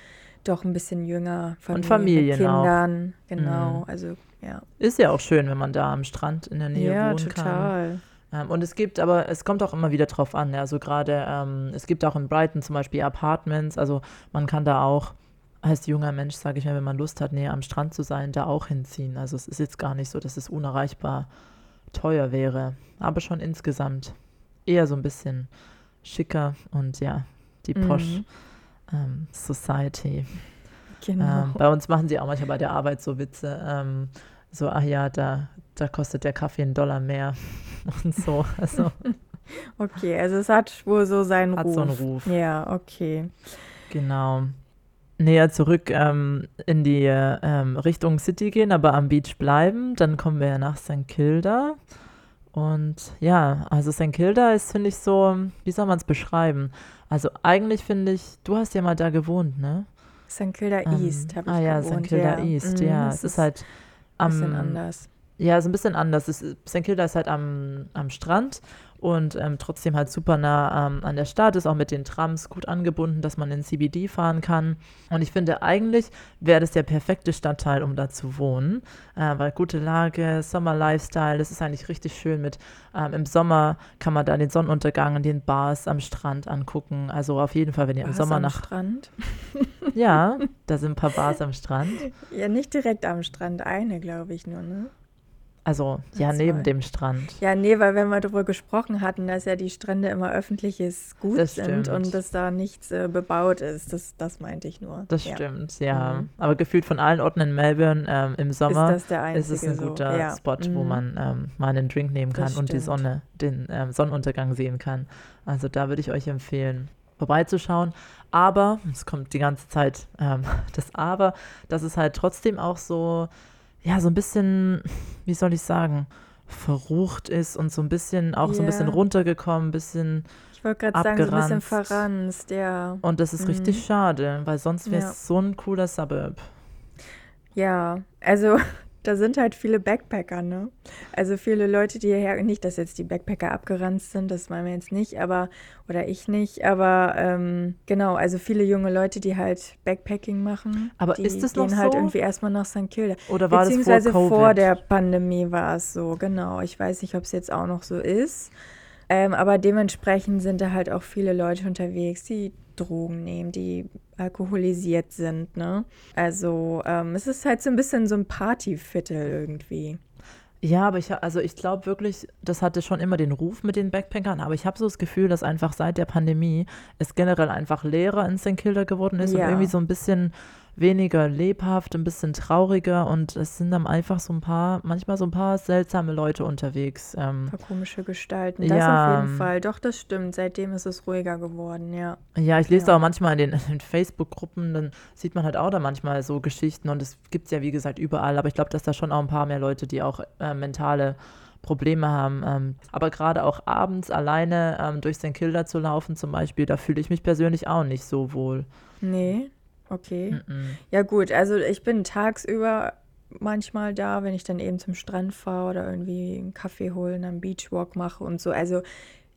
doch ein bisschen jünger. Familien und Familien mit Kindern, auch. genau. Mhm. Also ja. Ist ja auch schön, wenn man da am Strand in der Nähe ja, wohnen total. kann. Ähm, und es gibt aber, es kommt auch immer wieder drauf an. Also gerade, ähm, es gibt auch in Brighton zum Beispiel Apartments. Also man kann da auch als junger Mensch, sage ich mal, wenn man Lust hat, näher am Strand zu sein, da auch hinziehen. Also es ist jetzt gar nicht so, dass es unerreichbar teuer wäre, aber schon insgesamt eher so ein bisschen schicker und ja, die Posh Mhm. ähm, Society. Genau. Ähm, bei uns machen sie auch manchmal bei der Arbeit so Witze. Ähm, so, ach ja, da, da kostet der Kaffee einen Dollar mehr und so. Also, okay, also es hat wohl so seinen Hat Ruf. so einen Ruf. Ja, okay. genau. Näher zurück ähm, in die ähm, Richtung City gehen, aber am Beach bleiben. Dann kommen wir ja nach St. Kilda. Und ja, also St. Kilda ist, finde ich, so, wie soll man es beschreiben? Also eigentlich finde ich, du hast ja mal da gewohnt, ne? St. Kilda Ähm, East habe ich Ah ja, gewohnt. St. Kilda ja. East, Mhm, ja. das Es ist halt ein am, bisschen anders. Ja, ist ein bisschen anders. Ist, St. Kilda ist halt am, am Strand und ähm, trotzdem halt super nah ähm, an der Stadt, ist auch mit den Trams gut angebunden, dass man in CBD fahren kann. Und ich finde, eigentlich wäre das der perfekte Stadtteil, um da zu wohnen, äh, weil gute Lage, Sommer-Lifestyle, das ist eigentlich richtig schön mit, ähm, im Sommer kann man da den Sonnenuntergang in den Bars am Strand angucken. Also auf jeden Fall, wenn ihr im War's Sommer am nach, Strand? ja, da sind ein paar Bars am Strand. Ja, nicht direkt am Strand, eine, glaube ich nur, ne? Also, ja, neben zwei. dem Strand. Ja, nee, weil wenn wir darüber gesprochen hatten, dass ja die Strände immer öffentliches Gut Das sind stimmt. und dass da nichts äh, bebaut ist. Das, das meinte ich nur. Das ja. stimmt, ja. Mhm. Aber gefühlt von allen Orten in Melbourne ähm, im Ist Sommer das der ist einzige es ein so. guter ja. Spot, wo Mhm. man ähm, mal einen Drink nehmen kann Das und die stimmt. Sonne, den ähm, Sonnenuntergang sehen kann. Also da würde ich euch empfehlen, vorbeizuschauen. Aber, es kommt die ganze Zeit ähm, das Aber, dass es halt trotzdem auch so, ja, so ein bisschen, wie soll ich sagen, verrucht ist und so ein bisschen, auch so ein bisschen runtergekommen, ein bisschen, Ich wollte gerade sagen, so ein bisschen verranzt, ja. und das ist Mhm. richtig schade, weil sonst wäre es Ja. so ein cooler Suburb. Ja, also da sind halt viele Backpacker, ne? Also viele Leute, die hierher, nicht, dass jetzt die Backpacker abgeranzt sind, das meinen wir jetzt nicht, aber, oder ich nicht, aber ähm, genau, also viele junge Leute, die halt Backpacking machen. Aber die ist es noch gehen halt so? irgendwie erstmal nach St. Kilda. Oder war das Beziehungsweise vor Covid? vor der Pandemie war es so, genau. Ich weiß nicht, ob es jetzt auch noch so ist. Ähm, aber dementsprechend sind da halt auch viele Leute unterwegs, die Drogen nehmen, die alkoholisiert sind, ne? Also ähm, es ist halt so ein bisschen so ein Partyviertel irgendwie. Ja, aber ich, also ich glaube wirklich, das hatte schon immer den Ruf mit den Backpackern, aber ich habe so das Gefühl, dass einfach seit der Pandemie es generell einfach leerer in St. Kilda geworden ist Ja. und irgendwie so ein bisschen weniger lebhaft, ein bisschen trauriger und es sind dann einfach so ein paar, manchmal so ein paar seltsame Leute unterwegs. Ähm, Ein paar komische Gestalten. Das Ja. auf jeden Fall. Doch, das stimmt. Seitdem ist es ruhiger geworden, ja. ja, ich lese Ja. auch manchmal in den, den Facebook-Gruppen, dann sieht man halt auch da manchmal so Geschichten und es gibt es ja, wie gesagt, überall, aber ich glaube, dass da schon auch ein paar mehr Leute, die auch äh, mentale Probleme haben. Ähm, aber gerade auch abends alleine ähm, durch St. Kilda zu laufen zum Beispiel, da fühle ich mich persönlich auch nicht so wohl. Nee, okay. Mhm. Ja gut, also ich bin tagsüber manchmal da, wenn ich dann eben zum Strand fahre oder irgendwie einen Kaffee holen, einen Beachwalk mache und so. Also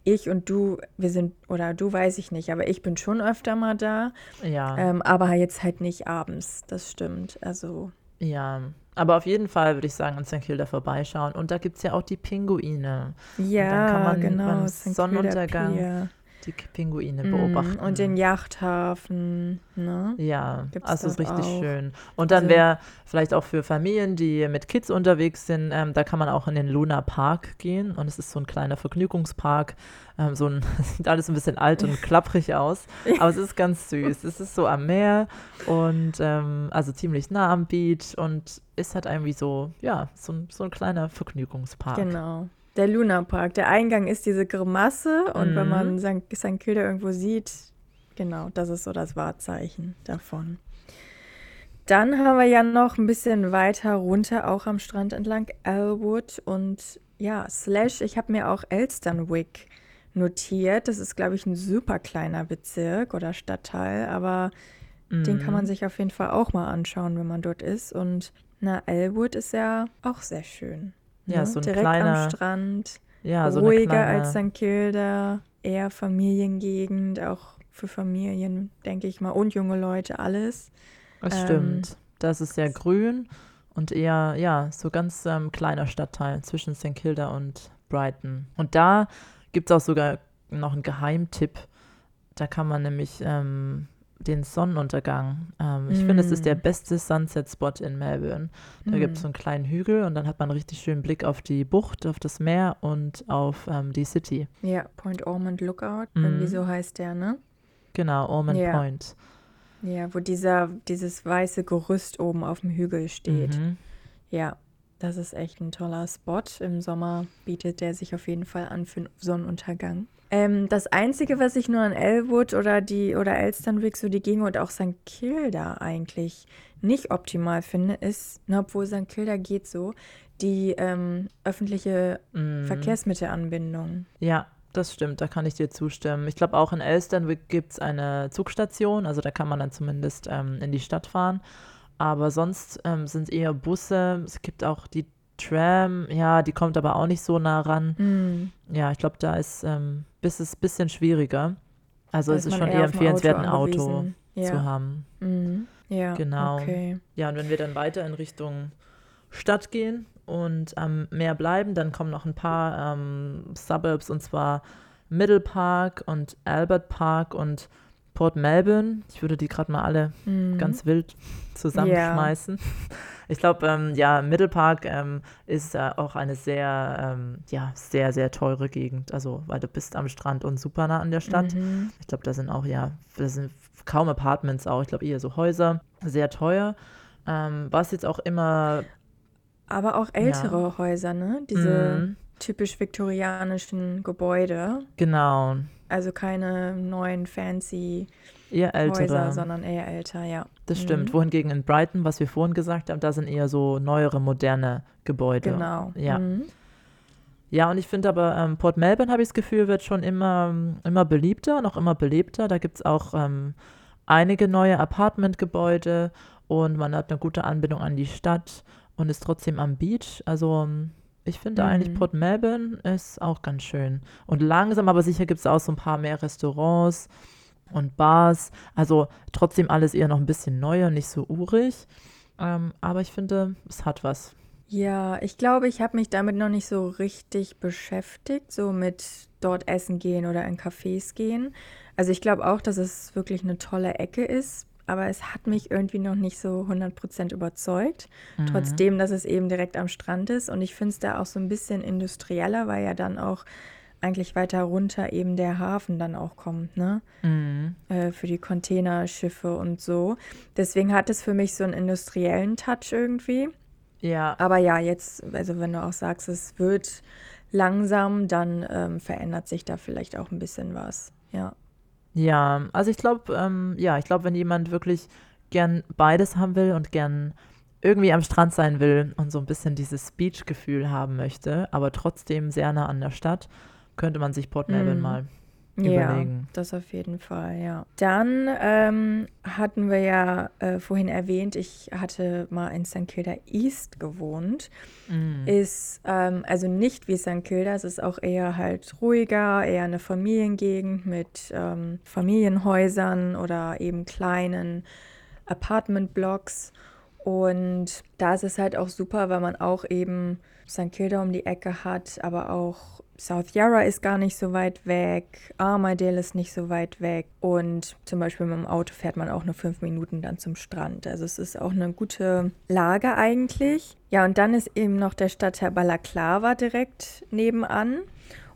ich und du, wir sind, oder du weiß ich nicht, aber ich bin schon öfter mal da, Ja, ähm, aber jetzt halt nicht abends, das stimmt. Also ja. Aber auf jeden Fall würde ich sagen, an St. Kilda vorbeischauen. Und da gibt es ja auch die Pinguine. ja, kann man genau. beim Sonnenuntergang. Die Pinguine Mhm, beobachten. Und den Yachthafen, ne? Ja, Gibt's also ist richtig auch. schön. Und dann Also- wäre vielleicht auch für Familien, die mit Kids unterwegs sind, ähm, da kann man auch in den Luna Park gehen. Und es ist so ein kleiner Vergnügungspark. Ähm, so ein, sieht alles ein bisschen alt und klapprig aus, aber es ist ganz süß. Es ist so am Meer und ähm, also ziemlich nah am Beach und ist halt irgendwie so, ja, so ein, so ein kleiner Vergnügungspark. Genau. Der Luna Park. Der Eingang ist diese Grimasse und wenn Mhm. man St. St. Kilda irgendwo sieht, genau, das ist so das Wahrzeichen davon. Dann haben wir ja noch ein bisschen weiter runter, auch am Strand entlang, Elwood und ja, Slash, ich habe mir auch Elsternwick notiert. Das ist, glaube ich, ein super kleiner Bezirk oder Stadtteil, aber den kann Mhm. man sich auf jeden Fall auch mal anschauen, wenn man dort ist. Und na, Elwood ist ja auch sehr schön. Ja, ne? so ein Direkt kleiner- am Strand, Ja, so ruhiger kleine, als St. Kilda, eher Familiengegend, auch für Familien, denke ich mal, und junge Leute, alles. Das ähm, stimmt. Das ist sehr grün und eher, ja, so ganz ähm, kleiner Stadtteil zwischen St. Kilda und Brighton. Und da gibt es auch sogar noch einen Geheimtipp. Da kann man nämlich ähm, den Sonnenuntergang. Ähm, ich mm. finde, es ist der mm. beste Sunset-Spot in Melbourne. Da mm. gibt es so einen kleinen Hügel und dann hat man einen richtig schönen Blick auf die Bucht, auf das Meer und auf ähm, die City. Ja, Point Ormond Lookout, mm. irgendwie so heißt der, ne? Genau, Ormond ja. Point. Ja, wo dieser, dieses weiße Gerüst oben auf dem Hügel steht. Mhm. Ja, das ist echt ein toller Spot. Im Sommer bietet der sich auf jeden Fall an für einen Sonnenuntergang. Ähm, das Einzige, was ich nur an Elwood oder die oder Elsternwick, so die Gegend und auch St. Kilda eigentlich nicht optimal finde, ist, na, obwohl St. Kilda geht so, die ähm, öffentliche mm. Verkehrsmittelanbindung. Ja, das stimmt, da kann ich dir zustimmen. Ich glaube, auch in Elsternwick gibt es eine Zugstation, also da kann man dann zumindest ähm, in die Stadt fahren. Aber sonst ähm, sind eher Busse. Es gibt auch die Tram, ja, die kommt aber auch nicht so nah ran. Mm. Ja, ich glaube, da ist ähm, bis es ein bisschen schwieriger. Also da es ist schon eher empfehlenswert, ein Auto, Auto ja. zu haben. Mm. Ja, genau. Okay. Ja, und wenn wir dann weiter in Richtung Stadt gehen und am Meer bleiben, dann kommen noch ein paar ähm, Suburbs und zwar Middle Park und Albert Park und Port Melbourne. Ich würde die gerade mal alle mhm. ganz wild zusammenschmeißen. Yeah. Ich glaube, ähm, ja, Mittelpark ähm, ist äh, auch eine sehr, ähm, ja, sehr, sehr teure Gegend. Also, weil du bist am Strand und super nah an der Stadt. Mhm. Ich glaube, da sind auch, ja, da sind kaum Apartments auch. Ich glaube, eher so Häuser. Sehr teuer. Ähm, was jetzt auch immer. Aber auch ältere ja. Häuser, ne? Diese mhm. typisch viktorianischen Gebäude. Genau. Also keine neuen fancy eher ältere. Häuser, sondern eher älter, ja. Das stimmt. Mhm. Wohingegen in Brighton, was wir vorhin gesagt haben, da sind eher so neuere, moderne Gebäude. Genau. Ja. Mhm. Ja, und ich finde aber, ähm, Port Melbourne, habe ich das Gefühl, wird schon immer, immer beliebter, noch immer belebter. Da gibt es auch ähm, einige neue Apartmentgebäude und man hat eine gute Anbindung an die Stadt und ist trotzdem am Beach. Also ich finde mhm. eigentlich Port Melbourne ist auch ganz schön. Und langsam, aber sicher gibt es auch so ein paar mehr Restaurants und Bars. Also trotzdem alles eher noch ein bisschen neuer, nicht so urig. Ähm, aber ich finde, es hat was. Ja, ich glaube, ich habe mich damit noch nicht so richtig beschäftigt, so mit dort essen gehen oder in Cafés gehen. Also ich glaube auch, dass es wirklich eine tolle Ecke ist, aber es hat mich irgendwie noch nicht so 100% überzeugt. Mhm. Trotzdem, dass es eben direkt am Strand ist. Und ich finde es da auch so ein bisschen industrieller, weil ja dann auch eigentlich weiter runter eben der Hafen dann auch kommt, ne? Mhm. Äh, für die Containerschiffe und so. Deswegen hat es für mich so einen industriellen Touch irgendwie. Ja. Aber ja, jetzt, also wenn du auch sagst, es wird langsam, dann ähm, verändert sich da vielleicht auch ein bisschen was. Ja. Ja, also ich glaube, ähm, ja, ich glaube, wenn jemand wirklich gern beides haben will und gern irgendwie am Strand sein will und so ein bisschen dieses Beach-Gefühl haben möchte, aber trotzdem sehr nah an der Stadt, könnte man sich Port Melbourne mm. mal überlegen. Ja, das auf jeden Fall, ja. Dann ähm, hatten wir ja äh, vorhin erwähnt, ich hatte mal in St. Kilda East gewohnt. Mm. Ist ähm, also nicht wie St. Kilda, es ist auch eher halt ruhiger, eher eine Familiengegend mit ähm, Familienhäusern oder eben kleinen Apartmentblocks. Und da ist es halt auch super, weil man auch eben St. Kilda um die Ecke hat, aber auch South Yarra ist gar nicht so weit weg, Armadale ist nicht so weit weg und zum Beispiel mit dem Auto fährt man auch nur fünf Minuten dann zum Strand. Also es ist auch eine gute Lage eigentlich. Ja, und dann ist eben noch der Stadtteil Balaclava direkt nebenan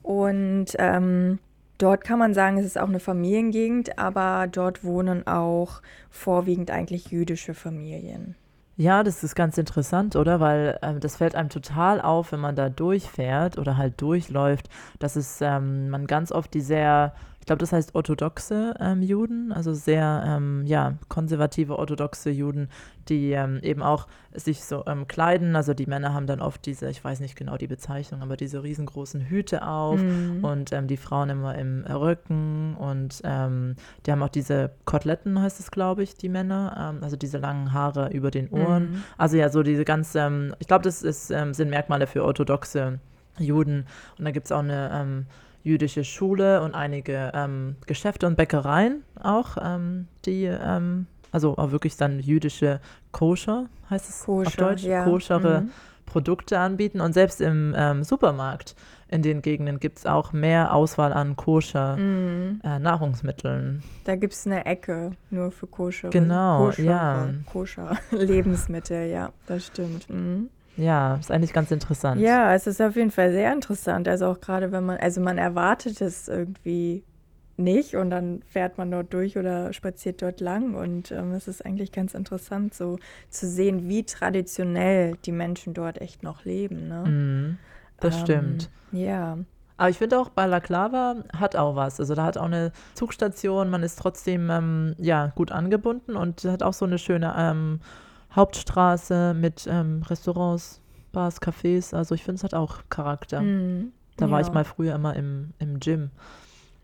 und ähm, Dort kann man sagen, es ist auch eine Familiengegend, aber dort wohnen auch vorwiegend eigentlich jüdische Familien. Ja, das ist ganz interessant, oder? Weil ähm, das fällt einem total auf, wenn man da durchfährt oder halt durchläuft, dass es ähm, man ganz oft die sehr glaube, das heißt orthodoxe ähm, Juden, also sehr ähm, ja, konservative orthodoxe Juden, die ähm, eben auch sich so ähm, kleiden. Also die Männer haben dann oft diese, ich weiß nicht genau die Bezeichnung, aber diese riesengroßen Hüte auf mhm. und ähm, die Frauen immer im Rücken und ähm, die haben auch diese Koteletten, heißt es, glaube ich, die Männer, also diese langen Haare über den Ohren. Mhm. Also ja, so diese ganz, ich glaube, das ist, sind Merkmale für orthodoxe Juden. Und da gibt es auch eine jüdische Schule und einige ähm, Geschäfte und Bäckereien auch, ähm, die, ähm, also auch wirklich dann jüdische Koscher, heißt es Koscher, auf Deutsch, ja. koschere mhm. Produkte anbieten. Und selbst im ähm, Supermarkt in den Gegenden gibt es auch mehr Auswahl an koscher Mhm. äh, Nahrungsmitteln. Da gibt es eine Ecke nur für koscher. Genau, koscher, ja. Koscher Lebensmittel, ja, das stimmt. Mhm. Ja, ist eigentlich ganz interessant. Ja, es ist auf jeden Fall sehr interessant. Also auch gerade wenn man, also man erwartet es irgendwie nicht und dann fährt man dort durch oder spaziert dort lang und ähm, es ist eigentlich ganz interessant, so zu sehen, wie traditionell die Menschen dort echt noch leben. Ne? Mhm, das Ähm, stimmt. Ja. Aber ich finde auch, Balaklava hat auch was. Also da hat auch eine Zugstation, man ist trotzdem ähm, ja, gut angebunden und hat auch so eine schöne ähm, Hauptstraße mit ähm, Restaurants, Bars, Cafés. Also ich finde, es hat auch Charakter. Mhm. Da war ja. ich mal früher immer im, im Gym.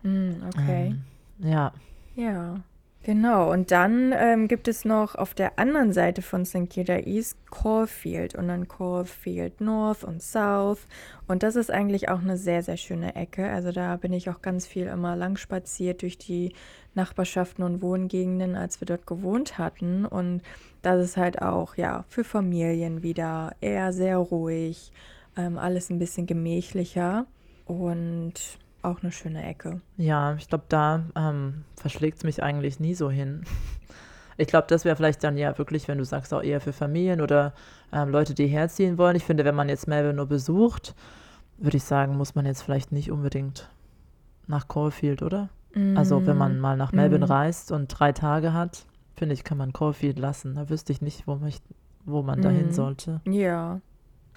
Mhm, okay. Ähm, ja. Ja, genau. Und dann ähm, gibt es noch auf der anderen Seite von St. Kitts East Caulfield und dann Caulfield North und South. Und das ist eigentlich auch eine sehr, sehr schöne Ecke. Also da bin ich auch ganz viel immer lang spaziert durch die Nachbarschaften und Wohngegenden, als wir dort gewohnt hatten. Und das ist halt auch, ja, für Familien wieder eher sehr ruhig, ähm, alles ein bisschen gemächlicher und auch eine schöne Ecke. Ja, ich glaube, da ähm, verschlägt es mich eigentlich nie so hin. Ich glaube, das wäre vielleicht dann ja wirklich, wenn du sagst, auch eher für Familien oder ähm, Leute, die herziehen wollen. Ich finde, wenn man jetzt Melbourne nur besucht, würde ich sagen, muss man jetzt vielleicht nicht unbedingt nach Caulfield, oder? Also, wenn man mal nach Melbourne Mm. reist und drei Tage hat, finde ich, kann man Caulfield lassen. Da wüsste ich nicht, wo, mich, wo man dahin Mm. sollte. Ja.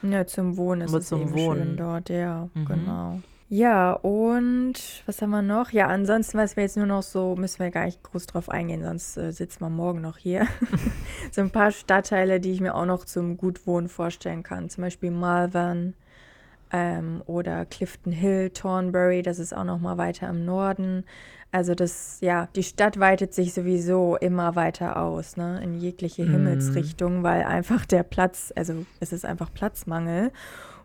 Ja, zum Wohnen ist Aber es zum eben Wohnen. schön dort, ja, Mhm. genau. Ja, und was haben wir noch? Ja, ansonsten, was wir jetzt nur noch so, müssen wir gar nicht groß drauf eingehen, sonst äh, sitzen wir morgen noch hier. so ein paar Stadtteile, die ich mir auch noch zum Gutwohnen vorstellen kann. Zum Beispiel Malvern ähm, oder Clifton Hill, Thornbury, das ist auch noch mal weiter im Norden. Also das, ja, die Stadt weitet sich sowieso immer weiter aus, ne, in jegliche Mhm. Himmelsrichtung, weil einfach der Platz, also es ist einfach Platzmangel.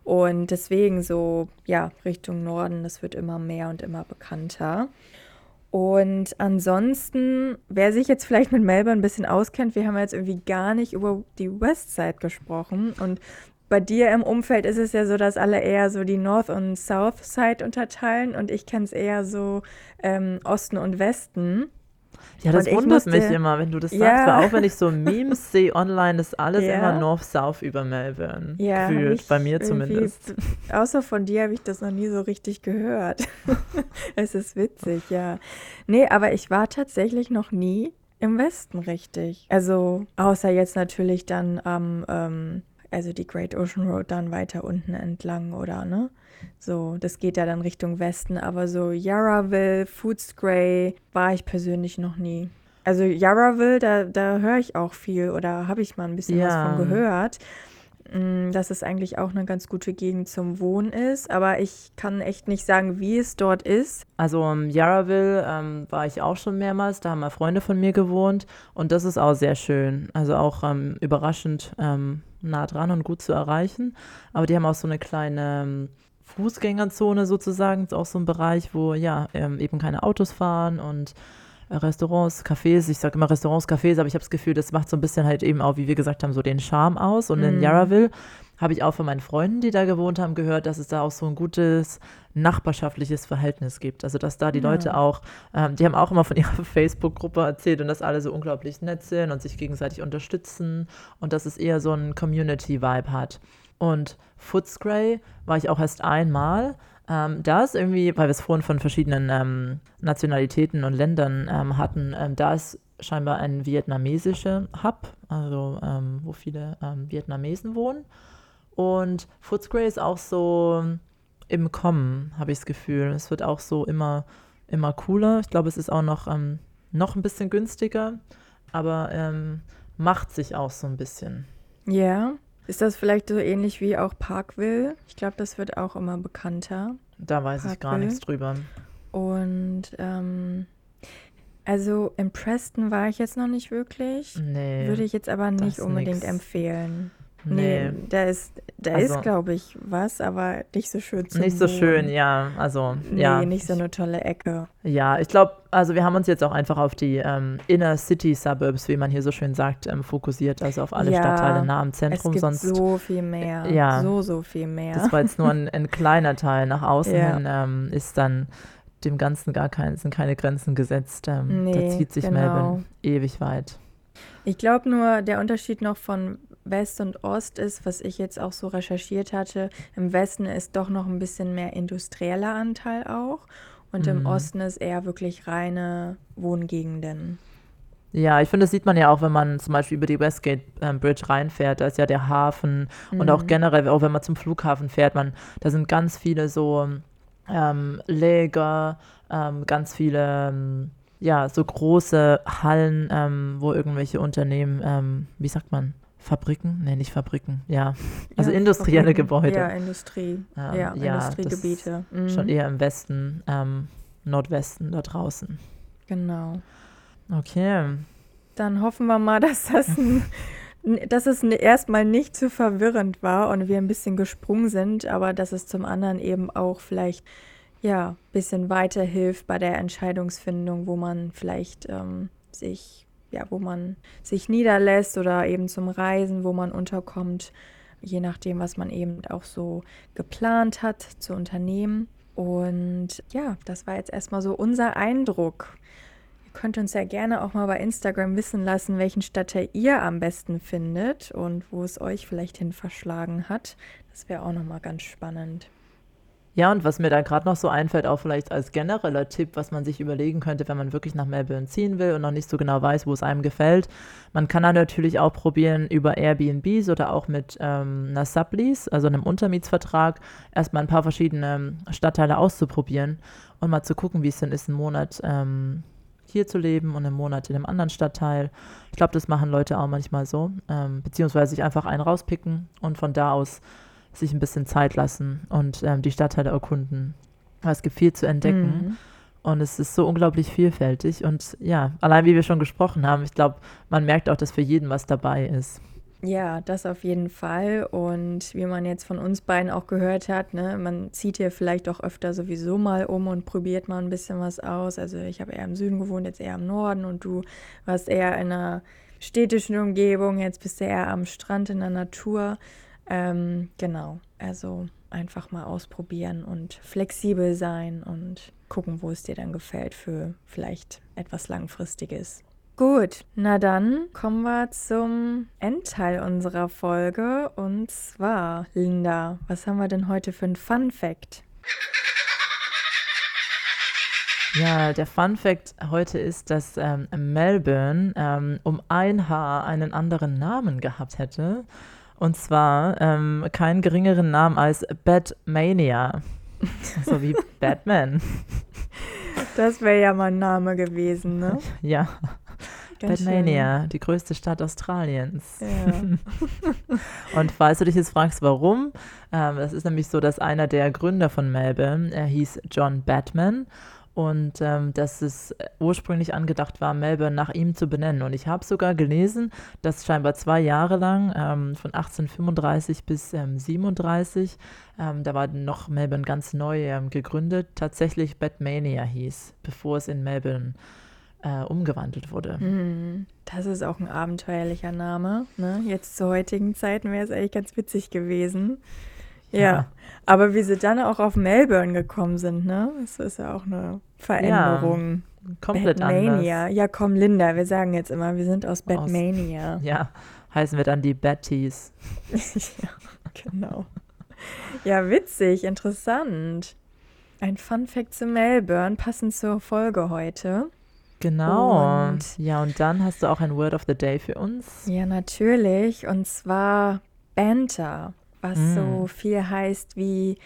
Und deswegen so, ja, Richtung Norden, das wird immer mehr und immer bekannter. Und ansonsten, wer sich jetzt vielleicht mit Melbourne ein bisschen auskennt, wir haben jetzt irgendwie gar nicht über die Westside gesprochen. Und bei dir im Umfeld ist es ja so, dass alle eher so die North- und South-Side unterteilen. Und ich kenne es eher so ähm, Osten und Westen. Ja, das Und wundert mich immer, wenn du das sagst, Ja. weil auch wenn ich so Memes sehe online, ist alles Ja. immer North-South über Melbourne. Ja, gefühlt, bei mir zumindest. Außer von dir habe ich das noch nie so richtig gehört. es ist witzig, ja. Nee, aber ich war tatsächlich noch nie im Westen richtig. Also, außer jetzt natürlich dann am, ähm, also die Great Ocean Road dann weiter unten entlang, oder, ne? So, das geht ja dann Richtung Westen, aber so Yarraville, Footscray war ich persönlich noch nie. Also Yarraville, da, da höre ich auch viel oder habe ich mal ein bisschen was Ja. von gehört, mm, dass es eigentlich auch eine ganz gute Gegend zum Wohnen ist. Aber ich kann echt nicht sagen, wie es dort ist. Also im Yarraville ähm, war ich auch schon mehrmals, da haben mal Freunde von mir gewohnt und das ist auch sehr schön. Also auch ähm, überraschend ähm, nah dran und gut zu erreichen. Aber die haben auch so eine kleine ähm, Fußgängerzone sozusagen, ist auch so ein Bereich, wo ja ähm, eben keine Autos fahren und äh, Restaurants, Cafés, ich sage immer Restaurants, Cafés, aber ich habe das Gefühl, das macht so ein bisschen halt eben auch, wie wir gesagt haben, so den Charme aus. Und in Mhm. Yarraville habe ich auch von meinen Freunden, die da gewohnt haben, gehört, dass es da auch so ein gutes nachbarschaftliches Verhältnis gibt. Also dass da die Ja. Leute auch, ähm, die haben auch immer von ihrer Facebook-Gruppe erzählt und dass alle so unglaublich nett sind und sich gegenseitig unterstützen und dass es eher so einen Community-Vibe hat. Und Footscray war ich auch erst einmal. Ähm, da ist irgendwie, weil wir es vorhin von verschiedenen ähm, Nationalitäten und Ländern ähm, hatten, ähm, da ist scheinbar ein vietnamesischer Hub, also ähm, wo viele Vietnamesen wohnen. Und Footscray ist auch so im Kommen, habe ich das Gefühl. Es wird auch so immer, immer cooler. Ich glaube, es ist auch noch, ähm, noch ein bisschen günstiger, aber ähm, macht sich auch so ein bisschen. Ja. Ist das vielleicht so ähnlich wie auch Parkville? Ich glaube, das wird auch immer bekannter. Da weiß ich gar Parkville. nichts drüber. Und ähm, also in Preston war ich jetzt noch nicht wirklich. Nee. Würde ich jetzt aber nicht unbedingt nix. empfehlen. nee. Nee, da ist, Da Also- ist, glaube ich, was, aber nicht so schön zu Nicht so wohnen. schön, ja. Also, Nee, ja. nicht so eine tolle Ecke. Ja, ich glaube, also wir haben uns jetzt auch einfach auf die ähm, Inner City Suburbs, wie man hier so schön sagt, ähm, fokussiert, also auf alle Ja, Stadtteile nah am Es Zentrum. gibt Sonst, so viel mehr. Ja. So, so viel mehr. das war jetzt nur ein, ein kleiner Teil. Nach außen Ja. hin ähm, ist dann dem Ganzen gar kein, sind keine Grenzen gesetzt. Ähm, da Nee, zieht sich genau. Melbourne ewig weit. Ich glaube nur, der Unterschied noch von West und Ost ist, was ich jetzt auch so recherchiert hatte, im Westen ist doch noch ein bisschen mehr industrieller Anteil auch und im Mhm. Osten ist eher wirklich reine Wohngegenden. Ja, ich finde, das sieht man ja auch, wenn man zum Beispiel über die Westgate ähm, Bridge reinfährt. Da ist ja der Hafen und auch Mhm. generell, auch wenn man zum Flughafen fährt, man, da sind ganz viele so ähm, Läger, ähm, ganz viele, ähm, ja, so große Hallen, ähm, wo irgendwelche Unternehmen, ähm, wie sagt man, Fabriken? Nee, nicht Fabriken, ja. Also Ja, industrielle Fabriken. Gebäude. Ja, Industrie. Ähm, ja, ja, Industriegebiete. Mhm. Schon eher im Westen, ähm, Nordwesten da draußen. Genau. Okay. Dann hoffen wir mal, dass das ein, dass es erstmal nicht zu verwirrend war und wir ein bisschen gesprungen sind, aber dass es zum anderen eben auch vielleicht ja ein bisschen weiterhilft bei der Entscheidungsfindung, wo man vielleicht ähm, sich ja, wo man sich niederlässt oder eben zum Reisen, wo man unterkommt, je nachdem, was man eben auch so geplant hat zu unternehmen. Und ja, das war jetzt erstmal so unser Eindruck. Ihr könnt uns ja gerne auch mal bei Instagram wissen lassen, welchen Stadtteil ihr am besten findet und wo es euch vielleicht hin verschlagen hat. Das wäre auch nochmal ganz spannend. Ja, und was mir da gerade noch so einfällt, auch vielleicht als genereller Tipp, was man sich überlegen könnte, wenn man wirklich nach Melbourne ziehen will und noch nicht so genau weiß, wo es einem gefällt. Man kann dann natürlich auch probieren, über Airbnbs oder auch mit ähm, einer Sublease, also einem Untermietsvertrag, erstmal ein paar verschiedene Stadtteile auszuprobieren und mal zu gucken, wie es denn ist, einen Monat ähm, hier zu leben und einen Monat in einem anderen Stadtteil. Ich glaube, das machen Leute auch manchmal so, ähm, beziehungsweise sich einfach einen rauspicken und von da aus sich ein bisschen Zeit lassen und ähm, die Stadtteile erkunden. Es gibt viel zu entdecken Mhm. und es ist so unglaublich vielfältig. Und ja, allein wie wir schon gesprochen haben, ich glaube, man merkt auch, dass für jeden was dabei ist. Ja, das auf jeden Fall. Und wie man jetzt von uns beiden auch gehört hat, ne, man zieht hier vielleicht auch öfter sowieso mal um und probiert mal ein bisschen was aus. Also ich habe eher im Süden gewohnt, jetzt eher im Norden und du warst eher in einer städtischen Umgebung, jetzt bist du eher am Strand in der Natur. Ähm, genau, also einfach mal ausprobieren und flexibel sein und gucken, wo es dir dann gefällt für vielleicht etwas Langfristiges. Gut, na dann kommen wir zum Endteil unserer Folge. Und zwar, Linda, was haben wir denn heute für ein Fun Fact? Ja, der Fun Fact heute ist, dass ähm, Melbourne ähm, um ein Haar einen anderen Namen gehabt hätte. Und zwar ähm, keinen geringeren Namen als Batmania. so wie Batman. Das wäre ja mal ein Name gewesen, ne? Ja, Ganz schön. Batmania, die größte Stadt Australiens. Ja. Und falls du dich jetzt fragst, warum, ähm, das ist nämlich so, dass einer der Gründer von Melbourne, er hieß John Batman und ähm, dass es ursprünglich angedacht war, Melbourne nach ihm zu benennen. Und ich habe sogar gelesen, dass scheinbar zwei Jahre lang, ähm, von 1835 bis ähm, 37, ähm, da war noch Melbourne ganz neu ähm, gegründet, tatsächlich Batmania hieß, bevor es in Melbourne äh, umgewandelt wurde. Hm, Das ist auch ein abenteuerlicher Name. Ne? Jetzt zu heutigen Zeiten wäre es eigentlich ganz witzig gewesen. Ja. Ja. aber wie sie dann auch auf Melbourne gekommen sind, ne? Das ist ja auch eine Veränderung. Komplett Batmania. anders. Ja, komm, Linda, wir sagen jetzt immer, wir sind aus Aus- Batmania. Ja, heißen wir dann die Batties. ja, genau. Ja, witzig, interessant. Ein Fun Fact zu Melbourne, passend zur Folge heute. Genau. Und- ja, und dann hast du auch ein Word of the Day für uns. Ja, natürlich. Und zwar Banter, was Mm. so viel heißt wie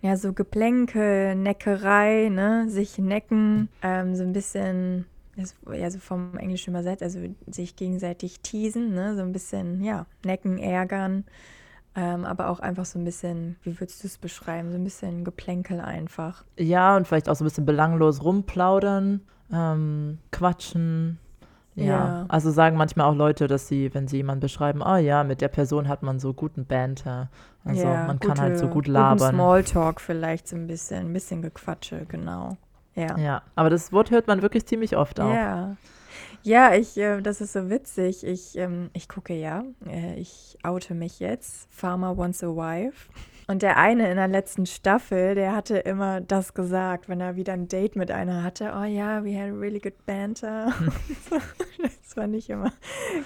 ja, so Geplänkel, Neckerei, ne? Sich necken, ähm, so ein bisschen, ist, ja, so vom Englischen übersetzt, also sich gegenseitig teasen, ne? So ein bisschen, ja, necken, ärgern. Ähm, aber auch einfach so ein bisschen, wie würdest du es beschreiben? So ein bisschen Geplänkel einfach. Ja, und vielleicht auch so ein bisschen belanglos rumplaudern, ähm, quatschen. Ja. Ja. Also sagen manchmal auch Leute, dass sie, wenn sie jemanden beschreiben, oh ja, mit der Person hat man so guten Banter. Also ja, man kann halt so gute- gut labern. Smalltalk vielleicht so ein bisschen, ein bisschen Gequatsche, genau. Ja. Ja, aber das Wort hört man wirklich ziemlich oft auch. Ja. Ja, ich, äh, das ist so witzig. Ich, ähm, ich gucke ja, äh, ich oute mich jetzt. Farmer wants a wife. Und der eine in der letzten Staffel, der hatte immer das gesagt, wenn er wieder ein Date mit einer hatte. Oh ja, we had a really good banter. das fand ich immer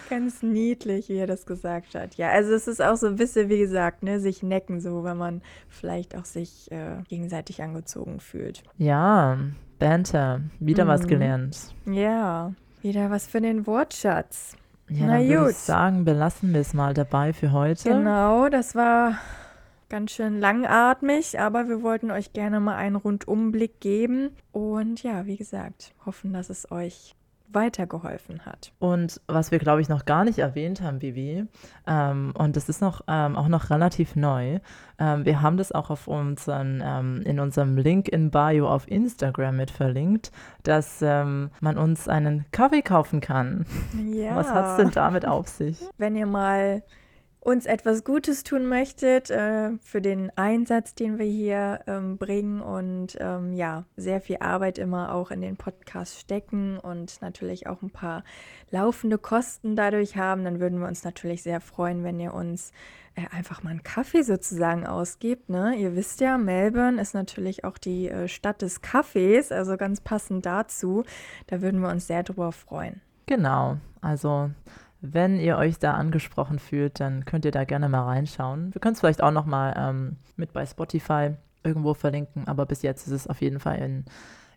ganz niedlich, wie er das gesagt hat. Ja, also es ist auch so ein bisschen, wie gesagt, ne, sich necken, so wenn man vielleicht auch sich äh, gegenseitig angezogen fühlt. Ja, Banter. Wieder was Mhm. gelernt. Ja, wieder was für den Wortschatz. Ja, Na dann würde gut. ich sagen, belassen wir es mal dabei für heute. Genau, das war ganz schön langatmig, aber wir wollten euch gerne mal einen Rundumblick geben. Und ja, wie gesagt, hoffen, dass es euch weitergeholfen hat. Und was wir, glaube ich, noch gar nicht erwähnt haben, Vivi, ähm, und das ist noch, ähm, auch noch relativ neu, ähm, wir haben das auch auf unseren, ähm, in unserem Link in Bio auf Instagram mit verlinkt, dass ähm, man uns einen Kaffee kaufen kann. Ja. Was hat es denn damit auf sich? Wenn ihr mal uns etwas Gutes tun möchtet äh, für den Einsatz, den wir hier ähm, bringen und ähm, ja, sehr viel Arbeit immer auch in den Podcast stecken und natürlich auch ein paar laufende Kosten dadurch haben, dann würden wir uns natürlich sehr freuen, wenn ihr uns äh, einfach mal einen Kaffee sozusagen ausgibt. Ne? Ihr wisst ja, Melbourne ist natürlich auch die äh, Stadt des Kaffees, also ganz passend dazu. Da würden wir uns sehr drüber freuen. Genau, also wenn ihr euch da angesprochen fühlt, dann könnt ihr da gerne mal reinschauen. Wir können es vielleicht auch noch mal ähm, mit bei Spotify irgendwo verlinken, aber bis jetzt ist es auf jeden Fall in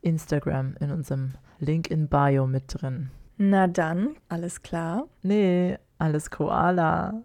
Instagram in unserem Link in Bio mit drin. Na dann, alles klar. Nee, alles Koala.